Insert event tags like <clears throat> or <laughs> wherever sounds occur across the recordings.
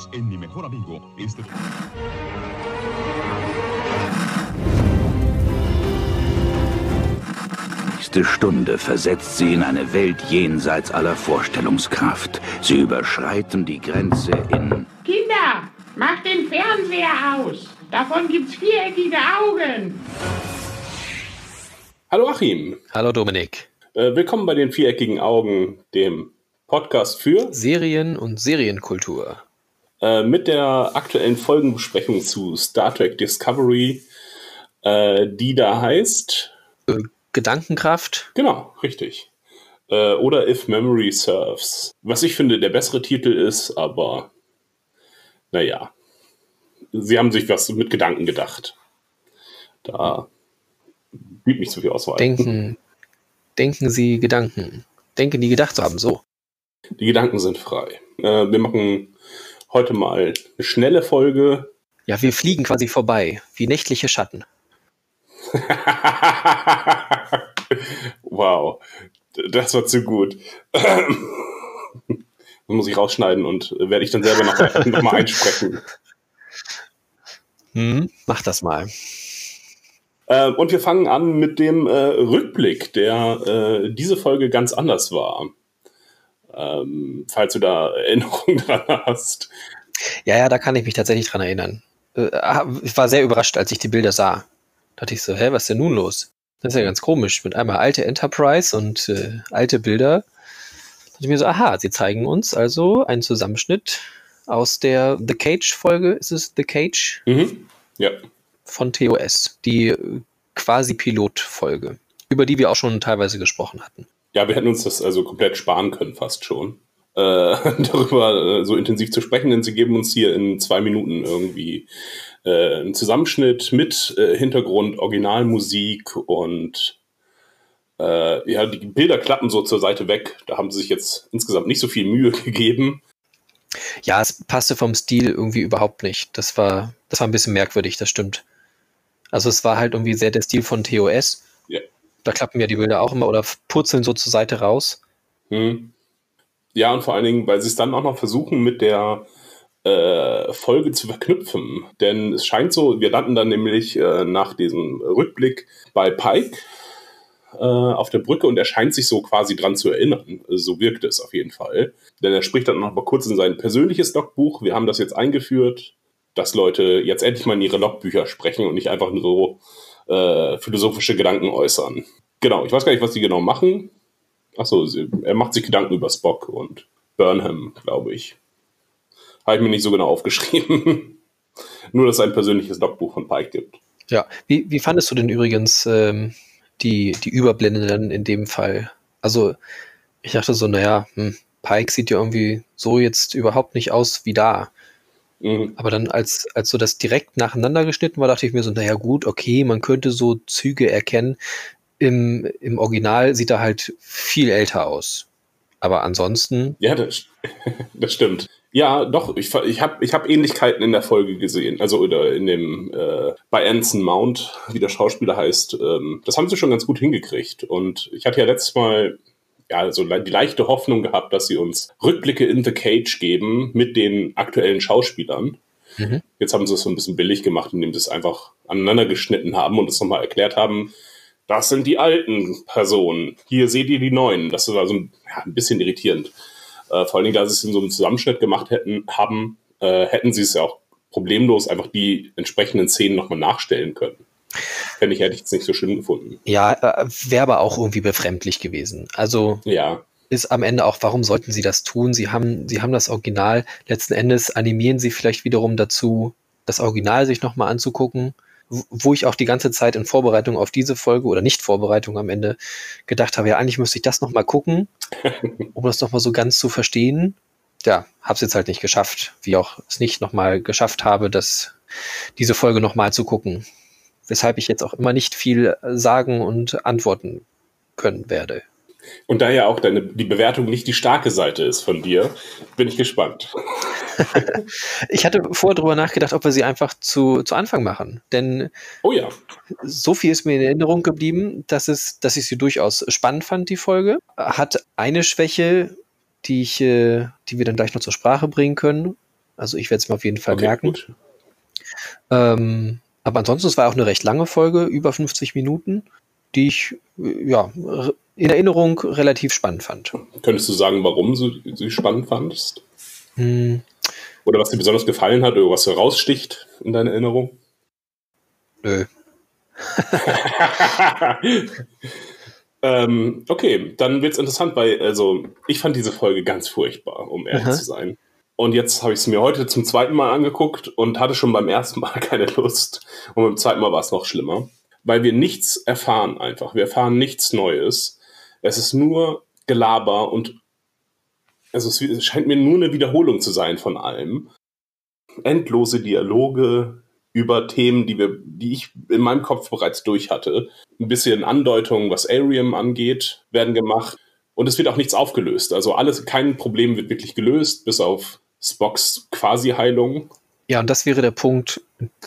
Bienvenidos en Mi Mejor Amigo. Este... nächste Stunde versetzt sie in eine Welt jenseits aller Vorstellungskraft. Sie überschreiten die Grenze in... Kinder, macht den Fernseher aus. Davon gibt's viereckige Augen. Hallo Achim. Hallo Dominik. Äh, willkommen bei den viereckigen Augen, dem Podcast für Serien und Serienkultur. Äh, mit der aktuellen Folgenbesprechung zu Star Trek Discovery, äh, die da heißt äh, Gedankenkraft. Genau, richtig. Äh, oder If Memory Serves. Was ich finde, der bessere Titel ist, aber naja. Sie haben sich was mit Gedanken gedacht. Da blieb nicht so viel Auswahl. Denken, denken Sie Gedanken. Denken die gedacht zu haben, so. Die Gedanken sind frei. Äh, wir machen heute mal eine schnelle Folge. Ja, wir fliegen quasi vorbei, wie nächtliche Schatten. <laughs> wow, das war zu gut. das <clears throat> muss ich rausschneiden und werde ich dann selber noch, noch mal einsprechen. <laughs> Hm, mach das mal. Äh, und wir fangen an mit dem äh, Rückblick, der äh, diese Folge ganz anders war. Ähm, falls du da Erinnerungen <laughs> dran hast. Ja, ja, da kann ich mich tatsächlich dran erinnern. Äh, ich war sehr überrascht, als ich die Bilder sah. Da dachte ich so, hä, was ist denn nun los? Das ist ja ganz komisch. Mit einmal alte Enterprise und äh, alte Bilder. Da dachte ich mir so, aha, sie zeigen uns also einen Zusammenschnitt aus der The Cage-Folge. Ist es The Cage? Mhm. Ja. Von TOS. Die äh, quasi Pilotfolge, über die wir auch schon teilweise gesprochen hatten. Ja, wir hätten uns das also komplett sparen können, fast schon. Äh, <laughs> darüber äh, so intensiv zu sprechen, denn sie geben uns hier in zwei Minuten irgendwie äh, einen Zusammenschnitt mit äh, Hintergrund, Originalmusik und äh, ja, die Bilder klappen so zur Seite weg. Da haben sie sich jetzt insgesamt nicht so viel Mühe <laughs> gegeben. Ja, es passte vom Stil irgendwie überhaupt nicht. Das war, das war ein bisschen merkwürdig, das stimmt. Also es war halt irgendwie sehr der Stil von TOS. Da klappen ja die Bilder auch immer oder purzeln so zur Seite raus. Hm. Ja, und vor allen Dingen, weil sie es dann auch noch versuchen, mit der äh, Folge zu verknüpfen. Denn es scheint so, wir landen dann nämlich äh, nach diesem Rückblick bei Pike äh, auf der Brücke und er scheint sich so quasi dran zu erinnern. So wirkt es auf jeden Fall. Denn er spricht dann noch mal kurz in sein persönliches Logbuch. Wir haben das jetzt eingeführt, dass Leute jetzt endlich mal in ihre Logbücher sprechen und nicht einfach nur so äh, philosophische Gedanken äußern. Genau, ich weiß gar nicht, was die genau machen. Achso, er macht sich Gedanken über Spock und Burnham, glaube ich. Habe ich mir nicht so genau aufgeschrieben. <laughs> Nur, dass es ein persönliches Logbuch von Pike gibt. Ja, wie, wie fandest du denn übrigens ähm, die, die Überblende dann in dem Fall? Also, ich dachte so, naja, hm, Pike sieht ja irgendwie so jetzt überhaupt nicht aus wie da. Mhm. Aber dann, als, als so das direkt nacheinander geschnitten war, dachte ich mir so, naja gut, okay, man könnte so Züge erkennen. Im, Im Original sieht er halt viel älter aus. Aber ansonsten. Ja, das, <laughs> das stimmt. Ja, doch, ich, ich habe ich hab Ähnlichkeiten in der Folge gesehen. Also oder in dem äh, bei Anson Mount, wie der Schauspieler heißt. Ähm, das haben sie schon ganz gut hingekriegt. Und ich hatte ja letztes Mal ja, so die leichte Hoffnung gehabt, dass sie uns Rückblicke in The Cage geben mit den aktuellen Schauspielern. Mhm. Jetzt haben sie es so ein bisschen billig gemacht, indem sie es einfach aneinander geschnitten haben und es nochmal erklärt haben. Das sind die alten Personen. Hier seht ihr die neuen. Das war so ein, ja, ein bisschen irritierend. Äh, vor allen Dingen, da sie es in so einem Zusammenschnitt gemacht hätten, haben, äh, hätten sie es ja auch problemlos einfach die entsprechenden Szenen nochmal nachstellen können. Fände ich, hätte ich es nicht so schlimm gefunden. Ja, äh, wäre aber auch irgendwie befremdlich gewesen. Also ja. ist am Ende auch, warum sollten sie das tun? Sie haben, sie haben das Original, letzten Endes animieren sie vielleicht wiederum dazu, das Original sich nochmal anzugucken, wo ich auch die ganze Zeit in Vorbereitung auf diese Folge oder nicht Vorbereitung am Ende gedacht habe, ja, eigentlich müsste ich das nochmal gucken, <laughs> um das nochmal so ganz zu verstehen. Ja, hab's jetzt halt nicht geschafft, wie auch es nicht nochmal geschafft habe, das, diese Folge nochmal zu gucken weshalb ich jetzt auch immer nicht viel sagen und antworten können werde. Und da ja auch deine, die Bewertung nicht die starke Seite ist von dir, bin ich gespannt. <laughs> ich hatte vorher darüber nachgedacht, ob wir sie einfach zu, zu Anfang machen. Denn oh ja. so viel ist mir in Erinnerung geblieben, dass, es, dass ich sie durchaus spannend fand, die Folge. Hat eine Schwäche, die, ich, äh, die wir dann gleich noch zur Sprache bringen können. Also ich werde es mir auf jeden Fall Okay, merken. Ähm, aber ansonsten, es war auch eine recht lange Folge, über 50 Minuten, die ich ja in Erinnerung relativ spannend fand. Könntest du sagen, warum du sie spannend fandest? Hm, Oder was dir besonders gefallen hat oder was heraussticht in deiner Erinnerung? nö. <laughs> ähm, okay, dann wird's interessant, weil also ich fand diese Folge ganz furchtbar, um ehrlich Aha. zu sein. Und jetzt habe ich es mir heute zum zweiten Mal angeguckt und hatte schon beim ersten Mal <laughs> keine Lust. Und beim zweiten Mal war es noch schlimmer, weil wir nichts erfahren einfach. Wir erfahren nichts Neues. Es ist nur Gelaber und also es scheint mir nur eine Wiederholung zu sein von allem. Endlose Dialoge über Themen, die wir, die ich in meinem Kopf bereits durch hatte. Ein bisschen Andeutungen, was Arium angeht, werden gemacht. Und es wird auch nichts aufgelöst. Also alles, kein Problem wird wirklich gelöst, bis auf Spocks Quasi-Heilung. Ja, und das wäre der Punkt,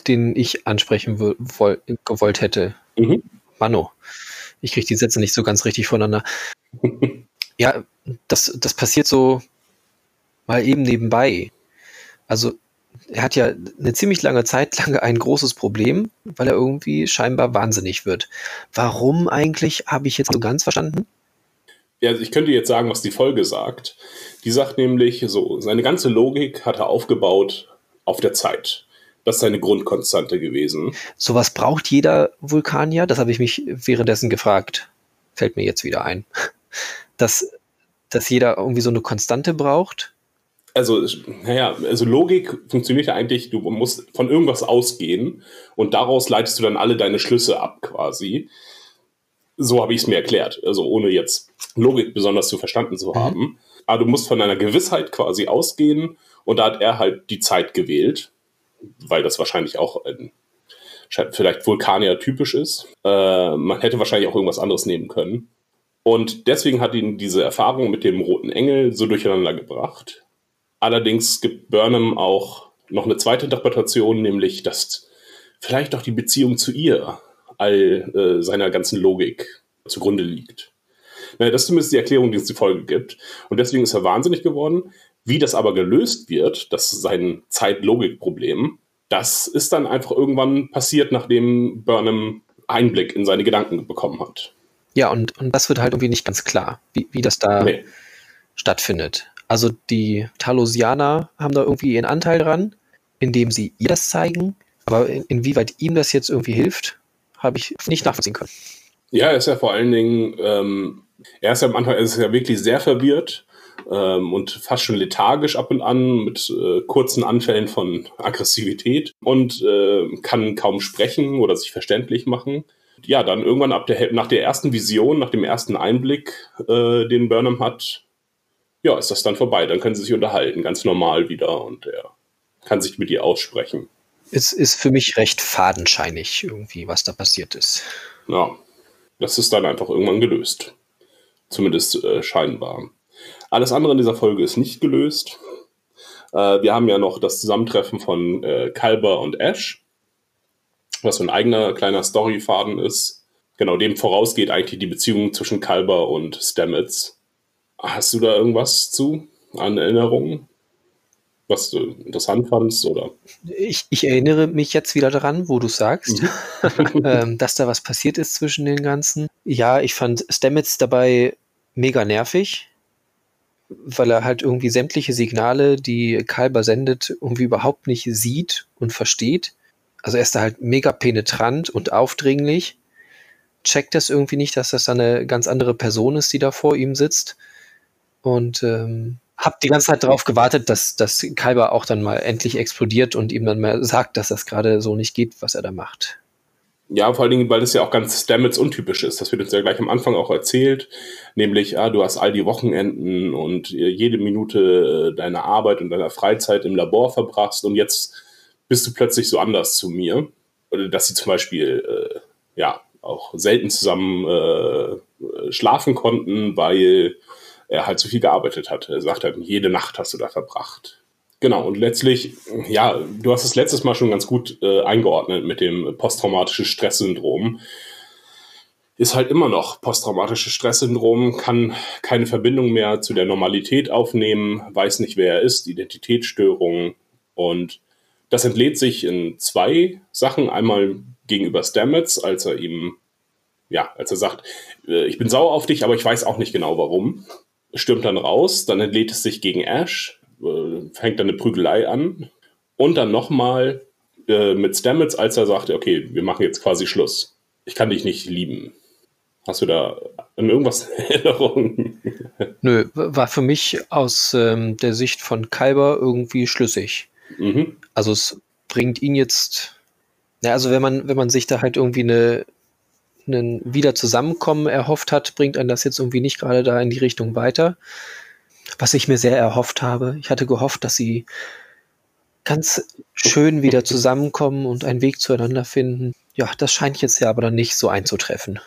den ich ansprechen wo- woll gewollt hätte. Mhm. Mano, ich kriege die Sätze nicht so ganz richtig voneinander. <laughs> ja, das, das passiert so mal eben nebenbei. Also er hat ja eine ziemlich lange Zeit lang ein großes Problem, weil er irgendwie scheinbar wahnsinnig wird. Warum eigentlich, habe ich jetzt so ganz verstanden? Ja, also ich könnte jetzt sagen, was die Folge sagt. Die sagt nämlich so, seine ganze Logik hat er aufgebaut auf der Zeit. Das ist seine Grundkonstante gewesen. Sowas braucht jeder Vulkanier? Das habe ich mich währenddessen gefragt. Fällt mir jetzt wieder ein. Dass, dass jeder irgendwie so eine Konstante braucht. Also, naja, also Logik funktioniert ja eigentlich, du musst von irgendwas ausgehen und daraus leitest du dann alle deine Schlüsse ab quasi. So habe ich es mir erklärt, also ohne jetzt Logik besonders zu verstanden zu haben. Aber du musst von einer Gewissheit quasi ausgehen und da hat er halt die Zeit gewählt, weil das wahrscheinlich auch ein, vielleicht Vulkanier typisch ist. Äh, man hätte wahrscheinlich auch irgendwas anderes nehmen können. Und deswegen hat ihn diese Erfahrung mit dem roten Engel so durcheinander gebracht. Allerdings gibt Burnham auch noch eine zweite Interpretation, nämlich, dass vielleicht auch die Beziehung zu ihr all äh, seiner ganzen Logik zugrunde liegt. Naja, das ist zumindest die Erklärung, die es die Folge gibt. Und deswegen ist er wahnsinnig geworden. Wie das aber gelöst wird, das ist sein Zeit-Logik-Problem, das ist dann einfach irgendwann passiert, nachdem Burnham Einblick in seine Gedanken bekommen hat. Ja, und, und das wird halt irgendwie nicht ganz klar, wie, wie das da Nee. stattfindet. Also die Talosianer haben da irgendwie ihren Anteil dran, indem sie ihr das zeigen. Aber in, inwieweit ihm das jetzt irgendwie hilft, habe ich nicht nachvollziehen können. Ja, ist ja vor allen Dingen, ähm, er ist ja am Anfang, ist ja wirklich sehr verwirrt ähm, und fast schon lethargisch ab und an mit äh, kurzen Anfällen von Aggressivität und äh, kann kaum sprechen oder sich verständlich machen. Ja, dann irgendwann ab der, nach der ersten Vision, nach dem ersten Einblick, äh, den Burnham hat, ja, ist das dann vorbei. Dann können sie sich unterhalten, ganz normal wieder und er kann sich mit ihr aussprechen. Es ist für mich recht fadenscheinig irgendwie, was da passiert ist. Ja, das ist dann einfach irgendwann gelöst. Zumindest äh, scheinbar. Alles andere in dieser Folge ist nicht gelöst. Äh, wir haben ja noch das Zusammentreffen von äh, Kalber und Ash, was so ein eigener kleiner Storyfaden ist. Genau, dem vorausgeht eigentlich die Beziehung zwischen Kalber und Stamets. Hast du da irgendwas zu an Erinnerungen? Was du interessant fandst oder? Ich, ich erinnere mich jetzt wieder daran, wo du sagst, <laughs> ähm, dass da was passiert ist zwischen den ganzen. Ja, ich fand Stamets dabei mega nervig, weil er halt irgendwie sämtliche Signale, die Kalber sendet, irgendwie überhaupt nicht sieht und versteht. Also er ist da halt mega penetrant und aufdringlich, checkt das irgendwie nicht, dass das eine ganz andere Person ist, die da vor ihm sitzt. Und ähm, hab die ganze Zeit darauf gewartet, dass, dass Kalber auch dann mal endlich explodiert und ihm dann mal sagt, dass das gerade so nicht geht, was er da macht. Ja, vor allen Dingen, weil das ja auch ganz Stamets untypisch ist. Das wird uns ja gleich am Anfang auch erzählt. Nämlich, ah, du hast all die Wochenenden und äh, jede Minute äh, deiner Arbeit und deiner Freizeit im Labor verbracht und jetzt bist du plötzlich so anders zu mir. Oder dass sie zum Beispiel, äh, ja, auch selten zusammen äh, schlafen konnten, weil er halt so viel gearbeitet hat. Er sagt halt, jede Nacht hast du da verbracht. Genau, und letztlich, ja, du hast es letztes Mal schon ganz gut äh, eingeordnet mit dem posttraumatischen Stresssyndrom. Ist halt immer noch posttraumatisches Stresssyndrom, kann keine Verbindung mehr zu der Normalität aufnehmen, weiß nicht, wer er ist, Identitätsstörungen, Und das entlädt sich in zwei Sachen. Einmal gegenüber Stamets, als er ihm, ja, als er sagt, äh, ich bin sauer auf dich, aber ich weiß auch nicht genau warum. Stürmt dann raus, dann entlädt es sich gegen Ash, äh, fängt dann eine Prügelei an. Und dann nochmal äh, mit Stamets, als er sagte, okay, wir machen jetzt quasi Schluss. Ich kann dich nicht lieben. Hast du da an irgendwas <laughs> Erinnerung? Nö, war für mich aus ähm, der Sicht von Kalber irgendwie schlüssig. Mhm. Also es bringt ihn jetzt, ja, also wenn man, wenn man sich da halt irgendwie eine, einen wieder Zusammenkommen erhofft hat, bringt einen das jetzt irgendwie nicht gerade da in die Richtung weiter. Was ich mir sehr erhofft habe. Ich hatte gehofft, dass sie ganz schön wieder zusammenkommen und einen Weg zueinander finden. Ja, das scheint jetzt ja aber dann nicht so einzutreffen.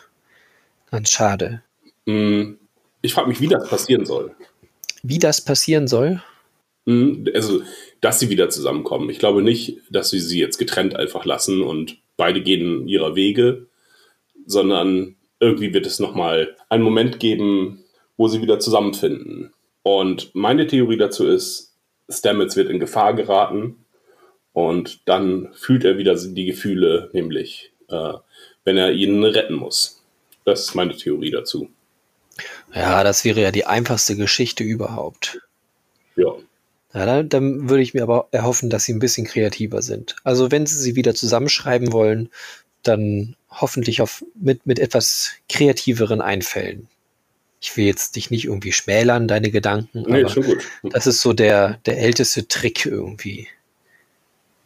Ganz schade. Mm, Ich frage mich, wie das passieren soll. Wie das passieren soll? Mm, Also, dass sie wieder zusammenkommen. Ich glaube nicht, dass sie sie jetzt getrennt einfach lassen und beide gehen ihrer Wege, sondern irgendwie wird es nochmal einen Moment geben, wo sie wieder zusammenfinden. Und meine Theorie dazu ist, Stamets wird in Gefahr geraten und dann fühlt er wieder die Gefühle, nämlich äh, wenn er ihn retten muss. Das ist meine Theorie dazu. Ja, das wäre ja die einfachste Geschichte überhaupt. Ja. Ja, dann, dann würde ich mir aber erhoffen, dass sie ein bisschen kreativer sind. Also wenn sie sie wieder zusammenschreiben wollen, dann hoffentlich auf, mit, mit etwas kreativeren Einfällen. Ich will jetzt dich nicht irgendwie schmälern, deine Gedanken, Nee, aber ist schon gut. das ist so der, der älteste Trick irgendwie.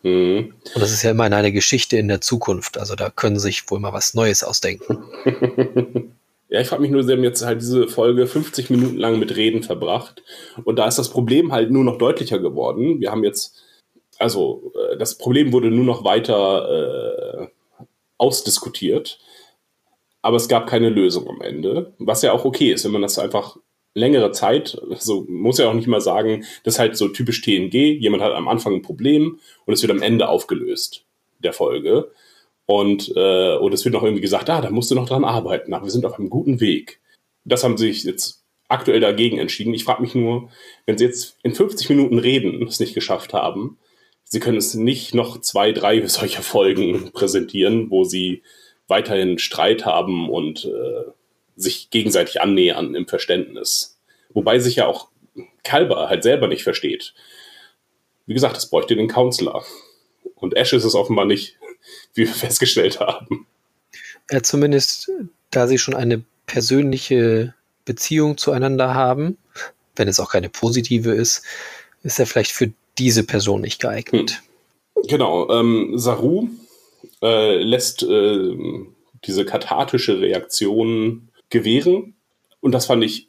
Mhm. Und das ist ja immer eine Geschichte in der Zukunft. Also da können sich wohl mal was Neues ausdenken. <laughs> Ja, ich frage mich nur, sie haben jetzt halt diese Folge 50 Minuten lang mit Reden verbracht. Und da ist das Problem halt nur noch deutlicher geworden. Wir haben jetzt, also äh, das Problem wurde nur noch weiter äh, ausdiskutiert. Aber es gab keine Lösung am Ende. Was ja auch okay ist, wenn man das einfach längere Zeit, so muss ja auch nicht mal sagen, das ist halt so typisch TNG. Jemand hat am Anfang ein Problem und es wird am Ende aufgelöst, der Folge. Und, äh, und es wird noch irgendwie gesagt, ah, da musst du noch dran arbeiten, aber wir sind auf einem guten Weg. Das haben sich jetzt aktuell dagegen entschieden. Ich frage mich nur, wenn sie jetzt in 50 Minuten reden es nicht geschafft haben, sie können es nicht noch zwei, drei <laughs> solcher Folgen präsentieren, wo sie weiterhin Streit haben und äh, sich gegenseitig annähern im Verständnis. Wobei sich ja auch Kalber halt selber nicht versteht. Wie gesagt, es bräuchte den Counselor. Und Ash ist es offenbar nicht, <laughs> wie wir festgestellt haben. Ja, zumindest, da sie schon eine persönliche Beziehung zueinander haben, wenn es auch keine positive ist, ist er vielleicht für diese Person nicht geeignet. Genau, ähm, Saru äh, lässt äh, diese kathartische Reaktion gewähren. Und das fand ich,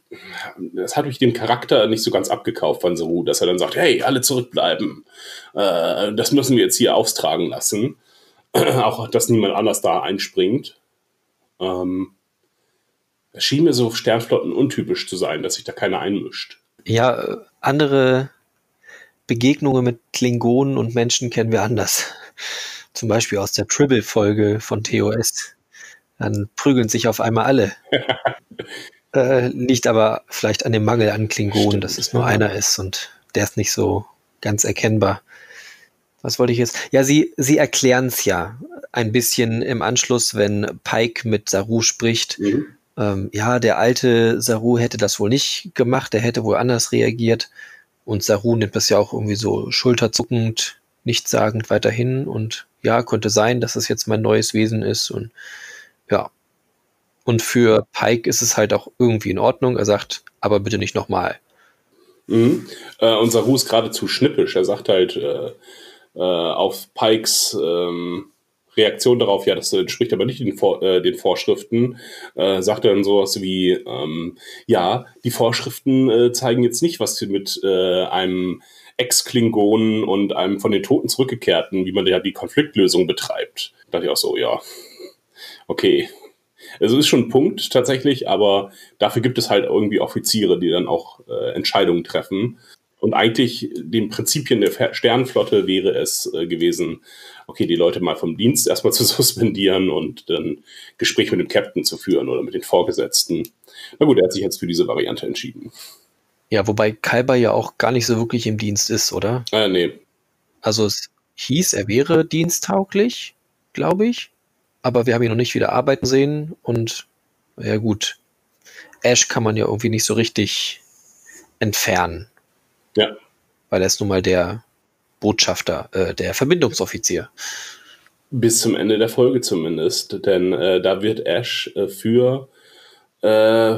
das hat mich dem Charakter nicht so ganz abgekauft von Saru, dass er dann sagt, hey, alle zurückbleiben. Äh, das müssen wir jetzt hier austragen lassen. <clears throat> Auch, dass niemand anders da einspringt. Ähm, es schien mir so Sternflotten untypisch zu sein, dass sich da keiner einmischt. Ja, äh, andere Begegnungen mit Klingonen und Menschen kennen wir anders. Zum Beispiel aus der Tribble-Folge von TOS. Dann prügeln sich auf einmal alle. <laughs> äh, liegt aber vielleicht an dem Mangel an Klingonen, dass es nur einer ist und der ist nicht so ganz erkennbar. Was wollte ich jetzt? Ja, sie, sie erklären es ja ein bisschen im Anschluss, wenn Pike mit Saru spricht. Mhm. Ähm, ja, der alte Saru hätte das wohl nicht gemacht, der hätte wohl anders reagiert. Und Saru nimmt das ja auch irgendwie so schulterzuckend, nichtssagend weiterhin. Und ja, könnte sein, dass es jetzt mein neues Wesen ist. Und ja. Und für Pike ist es halt auch irgendwie in Ordnung. Er sagt, aber bitte nicht nochmal. Mhm. Äh, und Saru ist geradezu schnippisch. Er sagt halt äh, äh, auf Pikes ähm, Reaktion darauf, ja, das entspricht aber nicht den, Vor äh, den Vorschriften, äh, sagt er dann sowas wie, ähm, ja, die Vorschriften äh, zeigen jetzt nicht, was wir mit äh, einem Ex-Klingonen und einem von den Toten zurückgekehrten, wie man ja die Konfliktlösung betreibt. Da dachte ich auch so, ja, okay. Also ist schon ein Punkt tatsächlich, aber dafür gibt es halt irgendwie Offiziere, die dann auch äh, Entscheidungen treffen. Und eigentlich den Prinzipien der Sternenflotte wäre es äh, gewesen, okay, die Leute mal vom Dienst erstmal <laughs> zu suspendieren und dann Gespräch mit dem Captain zu führen oder mit den Vorgesetzten. Na gut, er hat sich jetzt für diese Variante entschieden. Ja, wobei Kalber ja auch gar nicht so wirklich im Dienst ist, oder? Äh, nee. Also es hieß, er wäre diensttauglich, glaube ich. Aber wir haben ihn noch nicht wieder arbeiten sehen. Und ja gut, Ash kann man ja irgendwie nicht so richtig entfernen. Ja. Weil er ist nun mal der Botschafter, äh, der Verbindungsoffizier. Bis zum Ende der Folge zumindest. Denn äh, da wird Ash äh, für äh,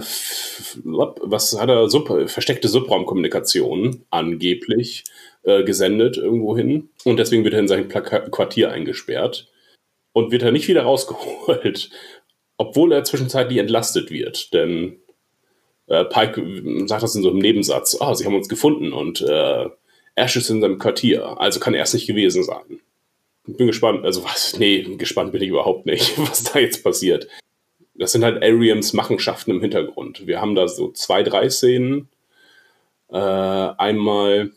was hat er, Sub, versteckte Subraumkommunikation angeblich äh, gesendet irgendwohin. Und deswegen wird er in sein Quartier eingesperrt und wird er nicht wieder rausgeholt, obwohl er zwischenzeitlich entlastet wird. Denn äh, Pike sagt das in so einem Nebensatz, oh, sie haben uns gefunden und äh, Ash ist in seinem Quartier, also kann er es nicht gewesen sein. Bin gespannt, also was, <laughs> nee, gespannt bin ich überhaupt nicht, <laughs> was da jetzt passiert das sind halt Ariams Machenschaften im Hintergrund. Wir haben da so zwei, drei Szenen. Äh, einmal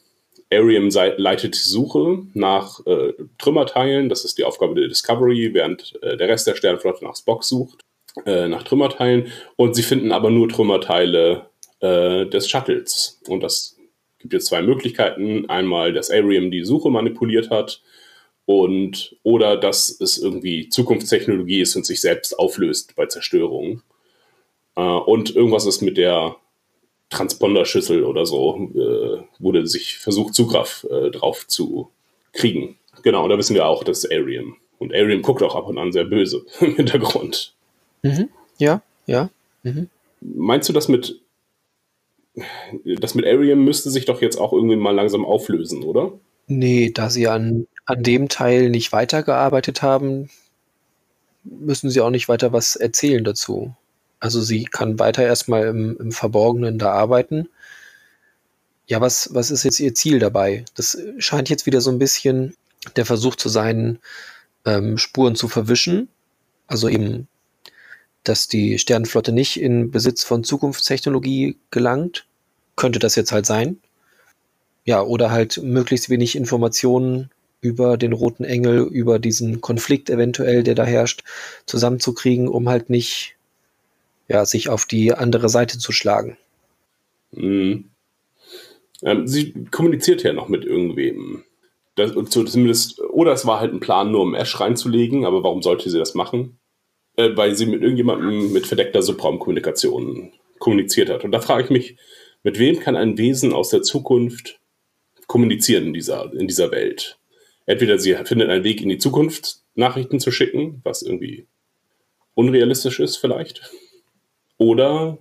Ariam leitet die Suche nach äh, Trümmerteilen. Das ist die Aufgabe der Discovery, während äh, der Rest der Sternflotte nach Spock sucht, äh, nach Trümmerteilen. Und sie finden aber nur Trümmerteile äh, des Shuttles. Und das gibt jetzt zwei Möglichkeiten. Einmal, dass Ariam die Suche manipuliert hat und oder dass es irgendwie Zukunftstechnologie ist und sich selbst auflöst bei Zerstörung. Äh, und irgendwas ist mit der Transponderschüssel oder so, äh, wurde sich versucht, Zugriff äh, drauf zu kriegen. Genau, da wissen wir auch, dass Ariam. Und Ariam guckt auch ab und an sehr böse <laughs> im Hintergrund. Mhm. Ja, ja. Mhm. Meinst du, dass mit das mit Ariam müsste sich doch jetzt auch irgendwie mal langsam auflösen, oder? Nee, da sie an an dem Teil nicht weitergearbeitet haben, müssen sie auch nicht weiter was erzählen dazu. Also sie kann weiter erstmal im, im Verborgenen da arbeiten. Ja, was, was ist jetzt ihr Ziel dabei? Das scheint jetzt wieder so ein bisschen der Versuch zu sein, ähm, Spuren zu verwischen. Also eben, dass die Sternenflotte nicht in Besitz von Zukunftstechnologie gelangt. Könnte das jetzt halt sein. Ja, oder halt möglichst wenig Informationen über den Roten Engel, über diesen Konflikt eventuell, der da herrscht, zusammenzukriegen, um halt nicht ja, sich auf die andere Seite zu schlagen. Mhm. Ähm, sie kommuniziert ja noch mit irgendwem. Das, zumindest, oder es war halt ein Plan, nur um Ash reinzulegen, aber warum sollte sie das machen? Äh, weil sie mit irgendjemandem mit verdeckter Subraumkommunikation kommuniziert hat. Und da frage ich mich, mit wem kann ein Wesen aus der Zukunft kommunizieren in dieser, in dieser Welt? entweder sie findet einen Weg in die Zukunft, Nachrichten zu schicken, was irgendwie unrealistisch ist vielleicht, oder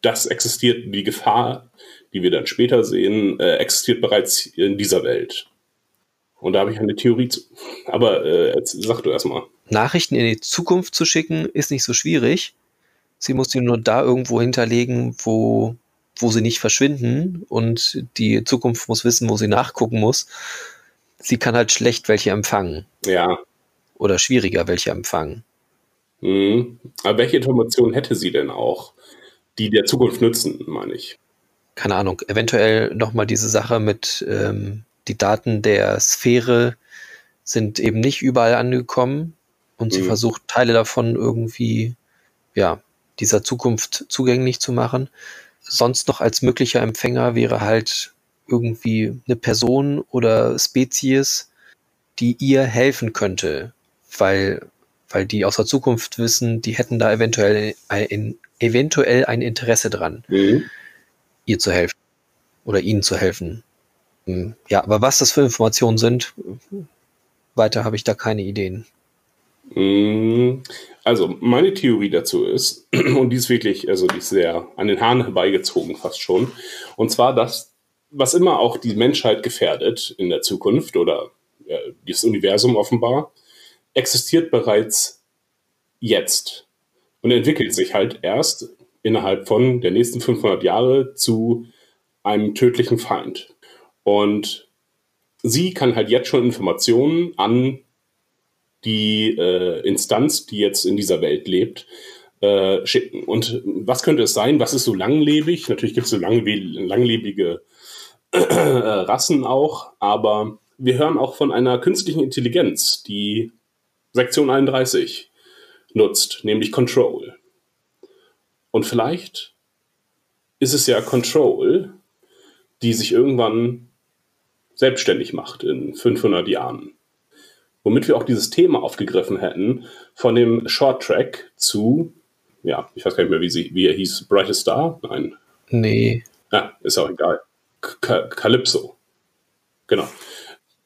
das existiert, die Gefahr, die wir dann später sehen, äh, existiert bereits in dieser Welt. Und da habe ich eine Theorie zu. Aber äh, sag du erstmal. Nachrichten in die Zukunft zu schicken, ist nicht so schwierig. Sie muss sie nur da irgendwo hinterlegen, wo, wo sie nicht verschwinden. Und die Zukunft muss wissen, wo sie nachgucken muss sie kann halt schlecht welche empfangen. Ja. Oder schwieriger welche empfangen. Mhm. Aber welche Informationen hätte sie denn auch, die der Zukunft nützen, meine ich? Keine Ahnung. Eventuell nochmal diese Sache mit ähm, die Daten der Sphäre sind eben nicht überall angekommen und sie mhm. versucht Teile davon irgendwie, ja, dieser Zukunft zugänglich zu machen. Sonst noch als möglicher Empfänger wäre halt irgendwie eine Person oder Spezies, die ihr helfen könnte, weil, weil die aus der Zukunft wissen, die hätten da eventuell ein, eventuell ein Interesse dran, mhm. ihr zu helfen oder ihnen zu helfen. Hm, ja, aber was das für Informationen sind, weiter habe ich da keine Ideen. Mhm. Also, meine Theorie dazu ist, <clears throat> und die ist wirklich, also die ist sehr an den Haaren herbeigezogen fast schon, und zwar, dass was immer auch die Menschheit gefährdet in der Zukunft oder ja, dieses Universum offenbar, existiert bereits jetzt und entwickelt sich halt erst innerhalb von der nächsten 500 Jahre zu einem tödlichen Feind. Und sie kann halt jetzt schon Informationen an die äh, Instanz, die jetzt in dieser Welt lebt, äh, schicken. Und was könnte es sein? Was ist so langlebig? Natürlich gibt es so langlebige Rassen auch, aber wir hören auch von einer künstlichen Intelligenz, die Sektion 31 nutzt, nämlich Control. Und vielleicht ist es ja Control, die sich irgendwann selbstständig macht in 500 Jahren. Womit wir auch dieses Thema aufgegriffen hätten von dem Short Track zu, ja, ich weiß gar nicht mehr, wie, sie, wie er hieß, Brightest Star? Nein. Nee. Ja, ist auch egal. K Calypso. Genau.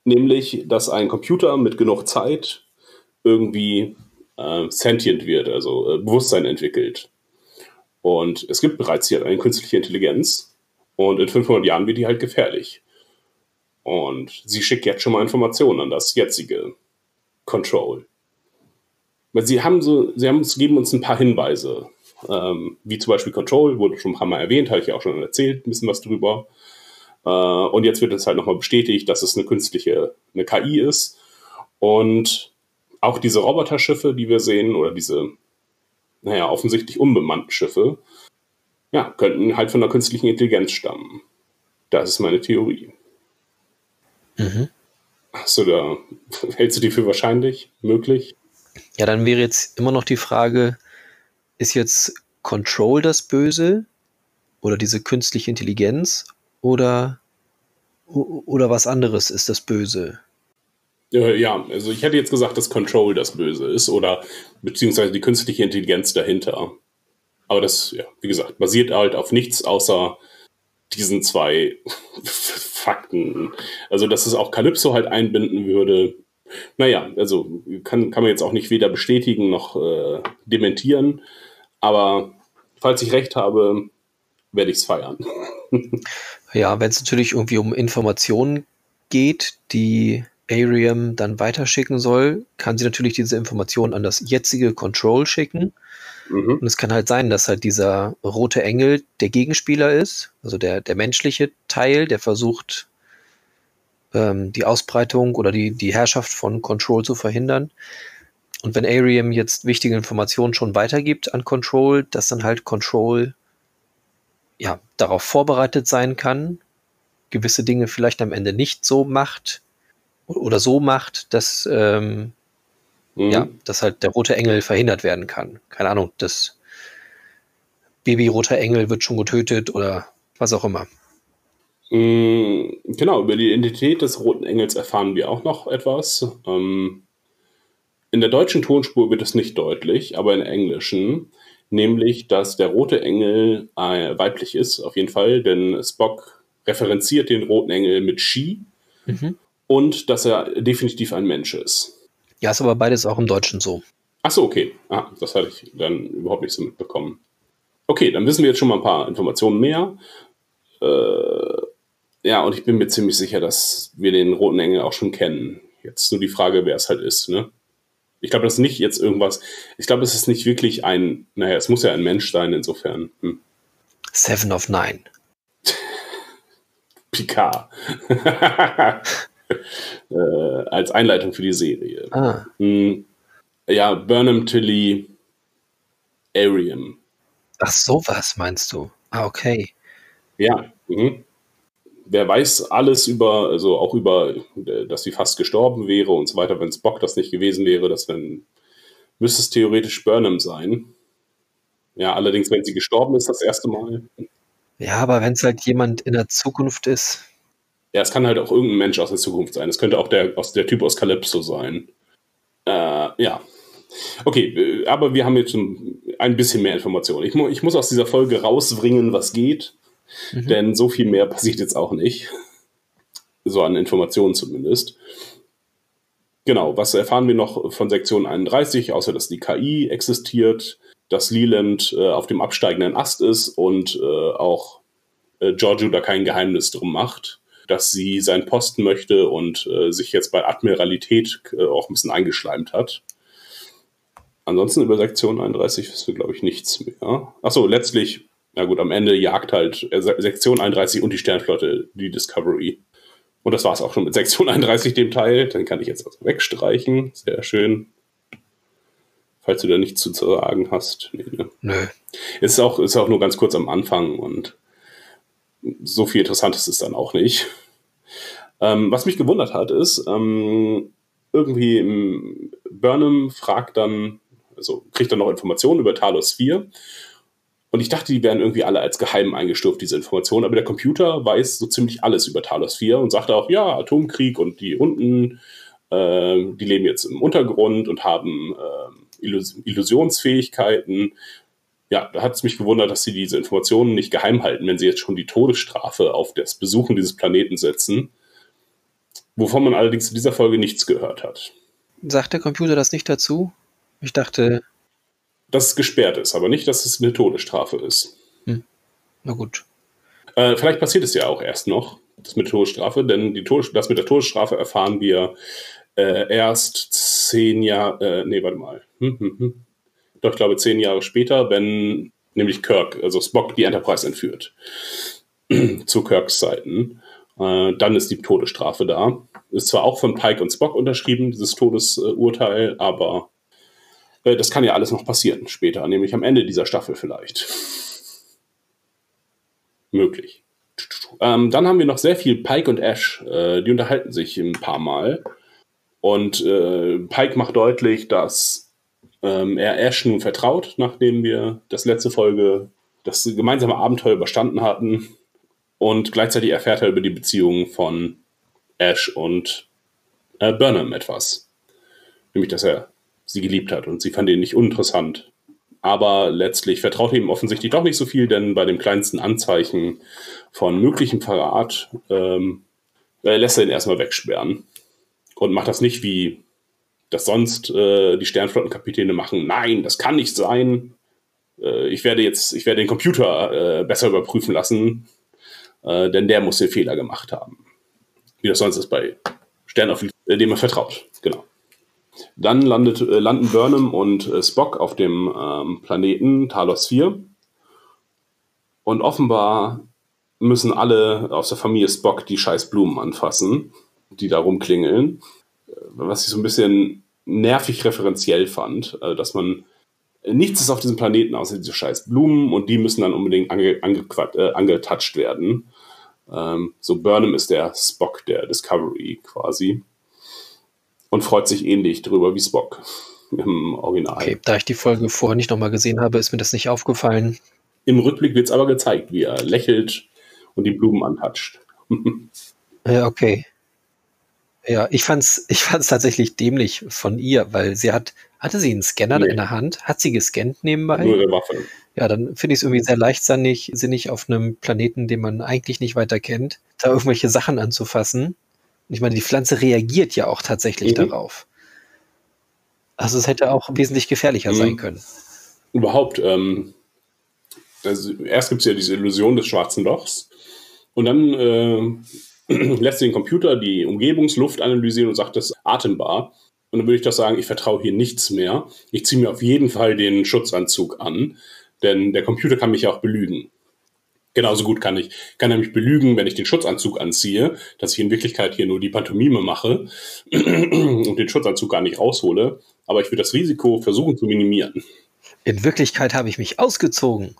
Nämlich, dass ein Computer mit genug Zeit irgendwie äh, sentient wird, also äh, Bewusstsein entwickelt. Und es gibt bereits hier eine künstliche Intelligenz und in 500 Jahren wird die halt gefährlich. Und sie schickt jetzt schon mal Informationen an das jetzige Control. Weil sie haben so, sie haben geben uns ein paar Hinweise, ähm, wie zum Beispiel Control, wurde schon ein paar Mal erwähnt, habe ich ja auch schon erzählt, ein bisschen was drüber. Äh, und jetzt wird es halt nochmal bestätigt, dass es eine künstliche, eine KI ist. Und auch diese Roboterschiffe, die wir sehen, oder diese, naja, offensichtlich unbemannten Schiffe, ja, könnten halt von einer künstlichen Intelligenz stammen. Das ist meine Theorie. Mhm. Hast du da, <laughs> hältst du die für wahrscheinlich, möglich? Ja, dann wäre jetzt immer noch die Frage, ist jetzt Control das Böse oder diese künstliche Intelligenz oder, oder was anderes ist das Böse? Ja, also ich hätte jetzt gesagt, dass Control das Böse ist oder beziehungsweise die künstliche Intelligenz dahinter. Aber das, ja, wie gesagt, basiert halt auf nichts außer diesen zwei <laughs> Fakten. Also, dass es auch Calypso halt einbinden würde. Naja, also kann, kann man jetzt auch nicht weder bestätigen noch äh, dementieren. Aber falls ich recht habe, werde ich es feiern. <laughs> ja, wenn es natürlich irgendwie um Informationen geht, die Ariam dann weiterschicken soll, kann sie natürlich diese Informationen an das jetzige Control schicken. Mhm. Und es kann halt sein, dass halt dieser rote Engel der Gegenspieler ist, also der, der menschliche Teil, der versucht, ähm, die Ausbreitung oder die, die Herrschaft von Control zu verhindern. Und wenn Ariam jetzt wichtige Informationen schon weitergibt an Control, dass dann halt Control ja darauf vorbereitet sein kann, gewisse Dinge vielleicht am Ende nicht so macht oder so macht, dass ähm, mhm. ja, dass halt der rote Engel verhindert werden kann. Keine Ahnung, das Baby roter Engel wird schon getötet oder was auch immer. Mhm, genau, über die Identität des roten Engels erfahren wir auch noch etwas. Ähm, in der deutschen Tonspur wird es nicht deutlich, aber in der englischen, nämlich, dass der rote Engel äh, weiblich ist, auf jeden Fall, denn Spock referenziert den roten Engel mit She mhm. und dass er definitiv ein Mensch ist. Ja, ist aber beides auch im Deutschen so. Ach so, okay. Ah, das hatte ich dann überhaupt nicht so mitbekommen. Okay, dann wissen wir jetzt schon mal ein paar Informationen mehr. Äh, ja, und ich bin mir ziemlich sicher, dass wir den roten Engel auch schon kennen. Jetzt nur die Frage, wer es halt ist, ne? Ich glaube, das ist nicht jetzt irgendwas. Ich glaube, es ist nicht wirklich ein. Naja, es muss ja ein Mensch sein, insofern. Hm. Seven of Nine. <laughs> Picard. <laughs> <laughs> äh, als Einleitung für die Serie. Ah. Hm. Ja, Burnham Tilly Arium. Ach, sowas meinst du? Ah, okay. Ja. Mhm wer weiß alles über, also auch über, dass sie fast gestorben wäre und so weiter, wenn Spock das nicht gewesen wäre, das wenn, müsste es theoretisch Burnham sein. Ja, allerdings, wenn sie gestorben ist, das erste Mal. Ja, aber wenn es halt jemand in der Zukunft ist. Ja, es kann halt auch irgendein Mensch aus der Zukunft sein. Es könnte auch der, aus, der Typ aus Calypso sein. Äh, ja. Okay, aber wir haben jetzt ein bisschen mehr Informationen. Ich, mu ich muss aus dieser Folge rausbringen, was geht. Mhm. Denn so viel mehr passiert jetzt auch nicht. So an Informationen zumindest. Genau, was erfahren wir noch von Sektion 31, außer dass die KI existiert, dass Leland äh, auf dem absteigenden Ast ist und äh, auch äh, Giorgio da kein Geheimnis drum macht, dass sie seinen Posten möchte und äh, sich jetzt bei Admiralität äh, auch ein bisschen eingeschleimt hat. Ansonsten über Sektion 31 wissen wir, glaube ich, nichts mehr. Achso, letztlich na gut, am Ende jagt halt äh, Sektion 31 und die Sternflotte die Discovery. Und das war es auch schon mit Sektion 31, dem Teil. Dann kann ich jetzt also wegstreichen. Sehr schön. Falls du da nichts zu sagen hast. Nee, ne? Nö. Ist auch, ist auch nur ganz kurz am Anfang und so viel Interessantes ist dann auch nicht. Ähm, was mich gewundert hat, ist, ähm, irgendwie Burnham fragt dann, also kriegt dann noch Informationen über Talos 4 Und ich dachte, die wären irgendwie alle als geheim eingestuft, diese Informationen. Aber der Computer weiß so ziemlich alles über Talos 4 und sagt auch, ja, Atomkrieg und die unten, äh, die leben jetzt im Untergrund und haben äh, Illus Illusionsfähigkeiten. Ja, da hat es mich gewundert, dass sie diese Informationen nicht geheim halten, wenn sie jetzt schon die Todesstrafe auf das Besuchen dieses Planeten setzen. Wovon man allerdings in dieser Folge nichts gehört hat. Sagt der Computer das nicht dazu? Ich dachte. Dass es gesperrt ist, aber nicht, dass es eine Todesstrafe ist. Hm. Na gut. Äh, vielleicht passiert es ja auch erst noch, das mit der Todesstrafe, denn die Todes das mit der Todesstrafe erfahren wir äh, erst zehn Jahre, äh, nee, warte mal. Hm, hm, hm. Doch, ich glaube, zehn Jahre später, wenn nämlich Kirk, also Spock, die Enterprise entführt. <clears throat> Zu Kirks Zeiten. Äh, dann ist die Todesstrafe da. Ist zwar auch von Pike und Spock unterschrieben, dieses Todesurteil, aber äh, das kann ja alles noch passieren später, nämlich am Ende dieser Staffel vielleicht. <laughs> Möglich. Ähm, dann haben wir noch sehr viel Pike und Ash. Äh, die unterhalten sich ein paar Mal. Und äh, Pike macht deutlich, dass ähm, er Ash nun vertraut, nachdem wir das letzte Folge, das gemeinsame Abenteuer überstanden hatten. Und gleichzeitig erfährt er über die Beziehungen von Ash und äh, Burnham etwas. Nämlich, dass er sie geliebt hat und sie fand ihn nicht uninteressant. Aber letztlich vertraut er ihm offensichtlich doch nicht so viel, denn bei dem kleinsten Anzeichen von möglichem Verrat ähm, äh, lässt er ihn erstmal wegsperren und macht das nicht wie das sonst äh, die Sternflottenkapitäne machen. Nein, das kann nicht sein. Äh, ich werde jetzt, ich werde den Computer äh, besser überprüfen lassen, äh, denn der muss den Fehler gemacht haben. Wie das sonst ist bei Sternoffizien, äh, dem man vertraut. Genau. Dann landet, äh, landen Burnham und äh, Spock auf dem ähm, Planeten Talos 4. Und offenbar müssen alle aus der Familie Spock die scheiß Blumen anfassen, die da rumklingeln. Äh, was ich so ein bisschen nervig referenziell fand, äh, dass man nichts ist auf diesem Planeten außer diese scheiß Blumen und die müssen dann unbedingt ange, ange, äh, angetouched werden. Ähm, so Burnham ist der Spock der Discovery quasi und freut sich ähnlich drüber wie Spock <laughs> im Original. Okay, da ich die Folge vorher nicht nochmal gesehen habe, ist mir das nicht aufgefallen. Im Rückblick wird es aber gezeigt, wie er lächelt und die Blumen antatscht. <laughs> ja, okay. Ja, ich fand's, ich fand's tatsächlich dämlich von ihr, weil sie hat, hatte sie einen Scanner nee. in der Hand? Hat sie gescannt nebenbei? Nur der Waffe. Ja, dann finde ich es irgendwie sehr leichtsinnig, sinnig auf einem Planeten, den man eigentlich nicht weiter kennt, da irgendwelche Sachen anzufassen. Und ich meine, die Pflanze reagiert ja auch tatsächlich mhm. darauf. Also es hätte auch wesentlich gefährlicher mhm. sein können. Überhaupt, ähm, also erst gibt es ja diese Illusion des schwarzen Lochs und dann äh, <clears throat> lässt den Computer die Umgebungsluft analysieren und sagt, das ist atembar. Und dann würde ich doch sagen, ich vertraue hier nichts mehr. Ich ziehe mir auf jeden Fall den Schutzanzug an, denn der Computer kann mich ja auch belügen. Genauso gut kann ich, kann er mich belügen, wenn ich den Schutzanzug anziehe, dass ich in Wirklichkeit hier nur die Pantomime mache <clears throat> und den Schutzanzug gar nicht raushole. Aber ich würde das Risiko versuchen zu minimieren. In Wirklichkeit habe ich mich ausgezogen.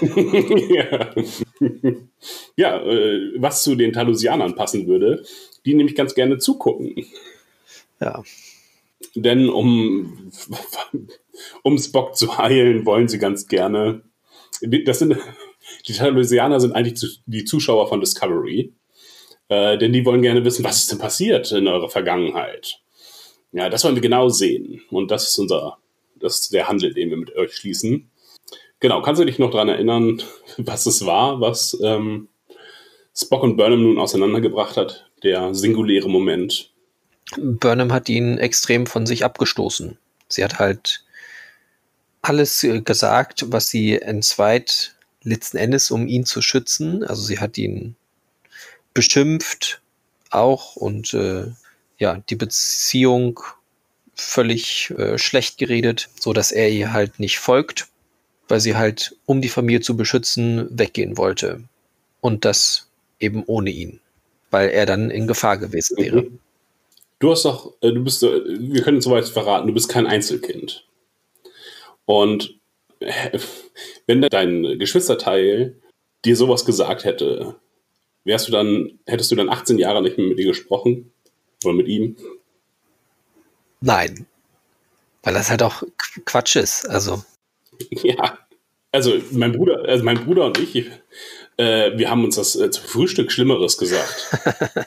Ja, <laughs> ja äh, was zu den Talusianern passen würde, die nämlich ganz gerne zugucken. Ja. Denn um, <laughs> um Spock zu heilen, wollen sie ganz gerne. Das sind die Talusianer sind eigentlich die Zuschauer von Discovery, äh, denn die wollen gerne wissen, was ist denn passiert in eurer Vergangenheit. Ja, das wollen wir genau sehen. Und das ist unser, das ist der Handel, den wir mit euch schließen. Genau, kannst du dich noch daran erinnern, <laughs> was es war, was ähm, Spock und Burnham nun auseinandergebracht hat? Der singuläre Moment. Burnham hat ihn extrem von sich abgestoßen. Sie hat halt alles äh, gesagt, was sie entzweit letzten Endes, um ihn zu schützen. Also sie hat ihn beschimpft auch und äh, ja, die Beziehung völlig äh, schlecht geredet, so dass er ihr halt nicht folgt, weil sie halt, um die Familie zu beschützen, weggehen wollte. Und das eben ohne ihn, weil er dann in Gefahr gewesen wäre. Du hast doch, äh, du bist, äh, wir können soweit verraten, du bist kein Einzelkind. Und wenn dein Geschwisterteil dir sowas gesagt hätte, wärst du dann, hättest du dann 18 Jahre nicht mehr mit ihr gesprochen? Oder mit ihm? Nein. Weil das halt auch Quatsch ist. Also. <laughs> Ja. Also mein Bruder, also mein Bruder und ich, äh, wir haben uns das äh, zum Frühstück Schlimmeres gesagt. <laughs>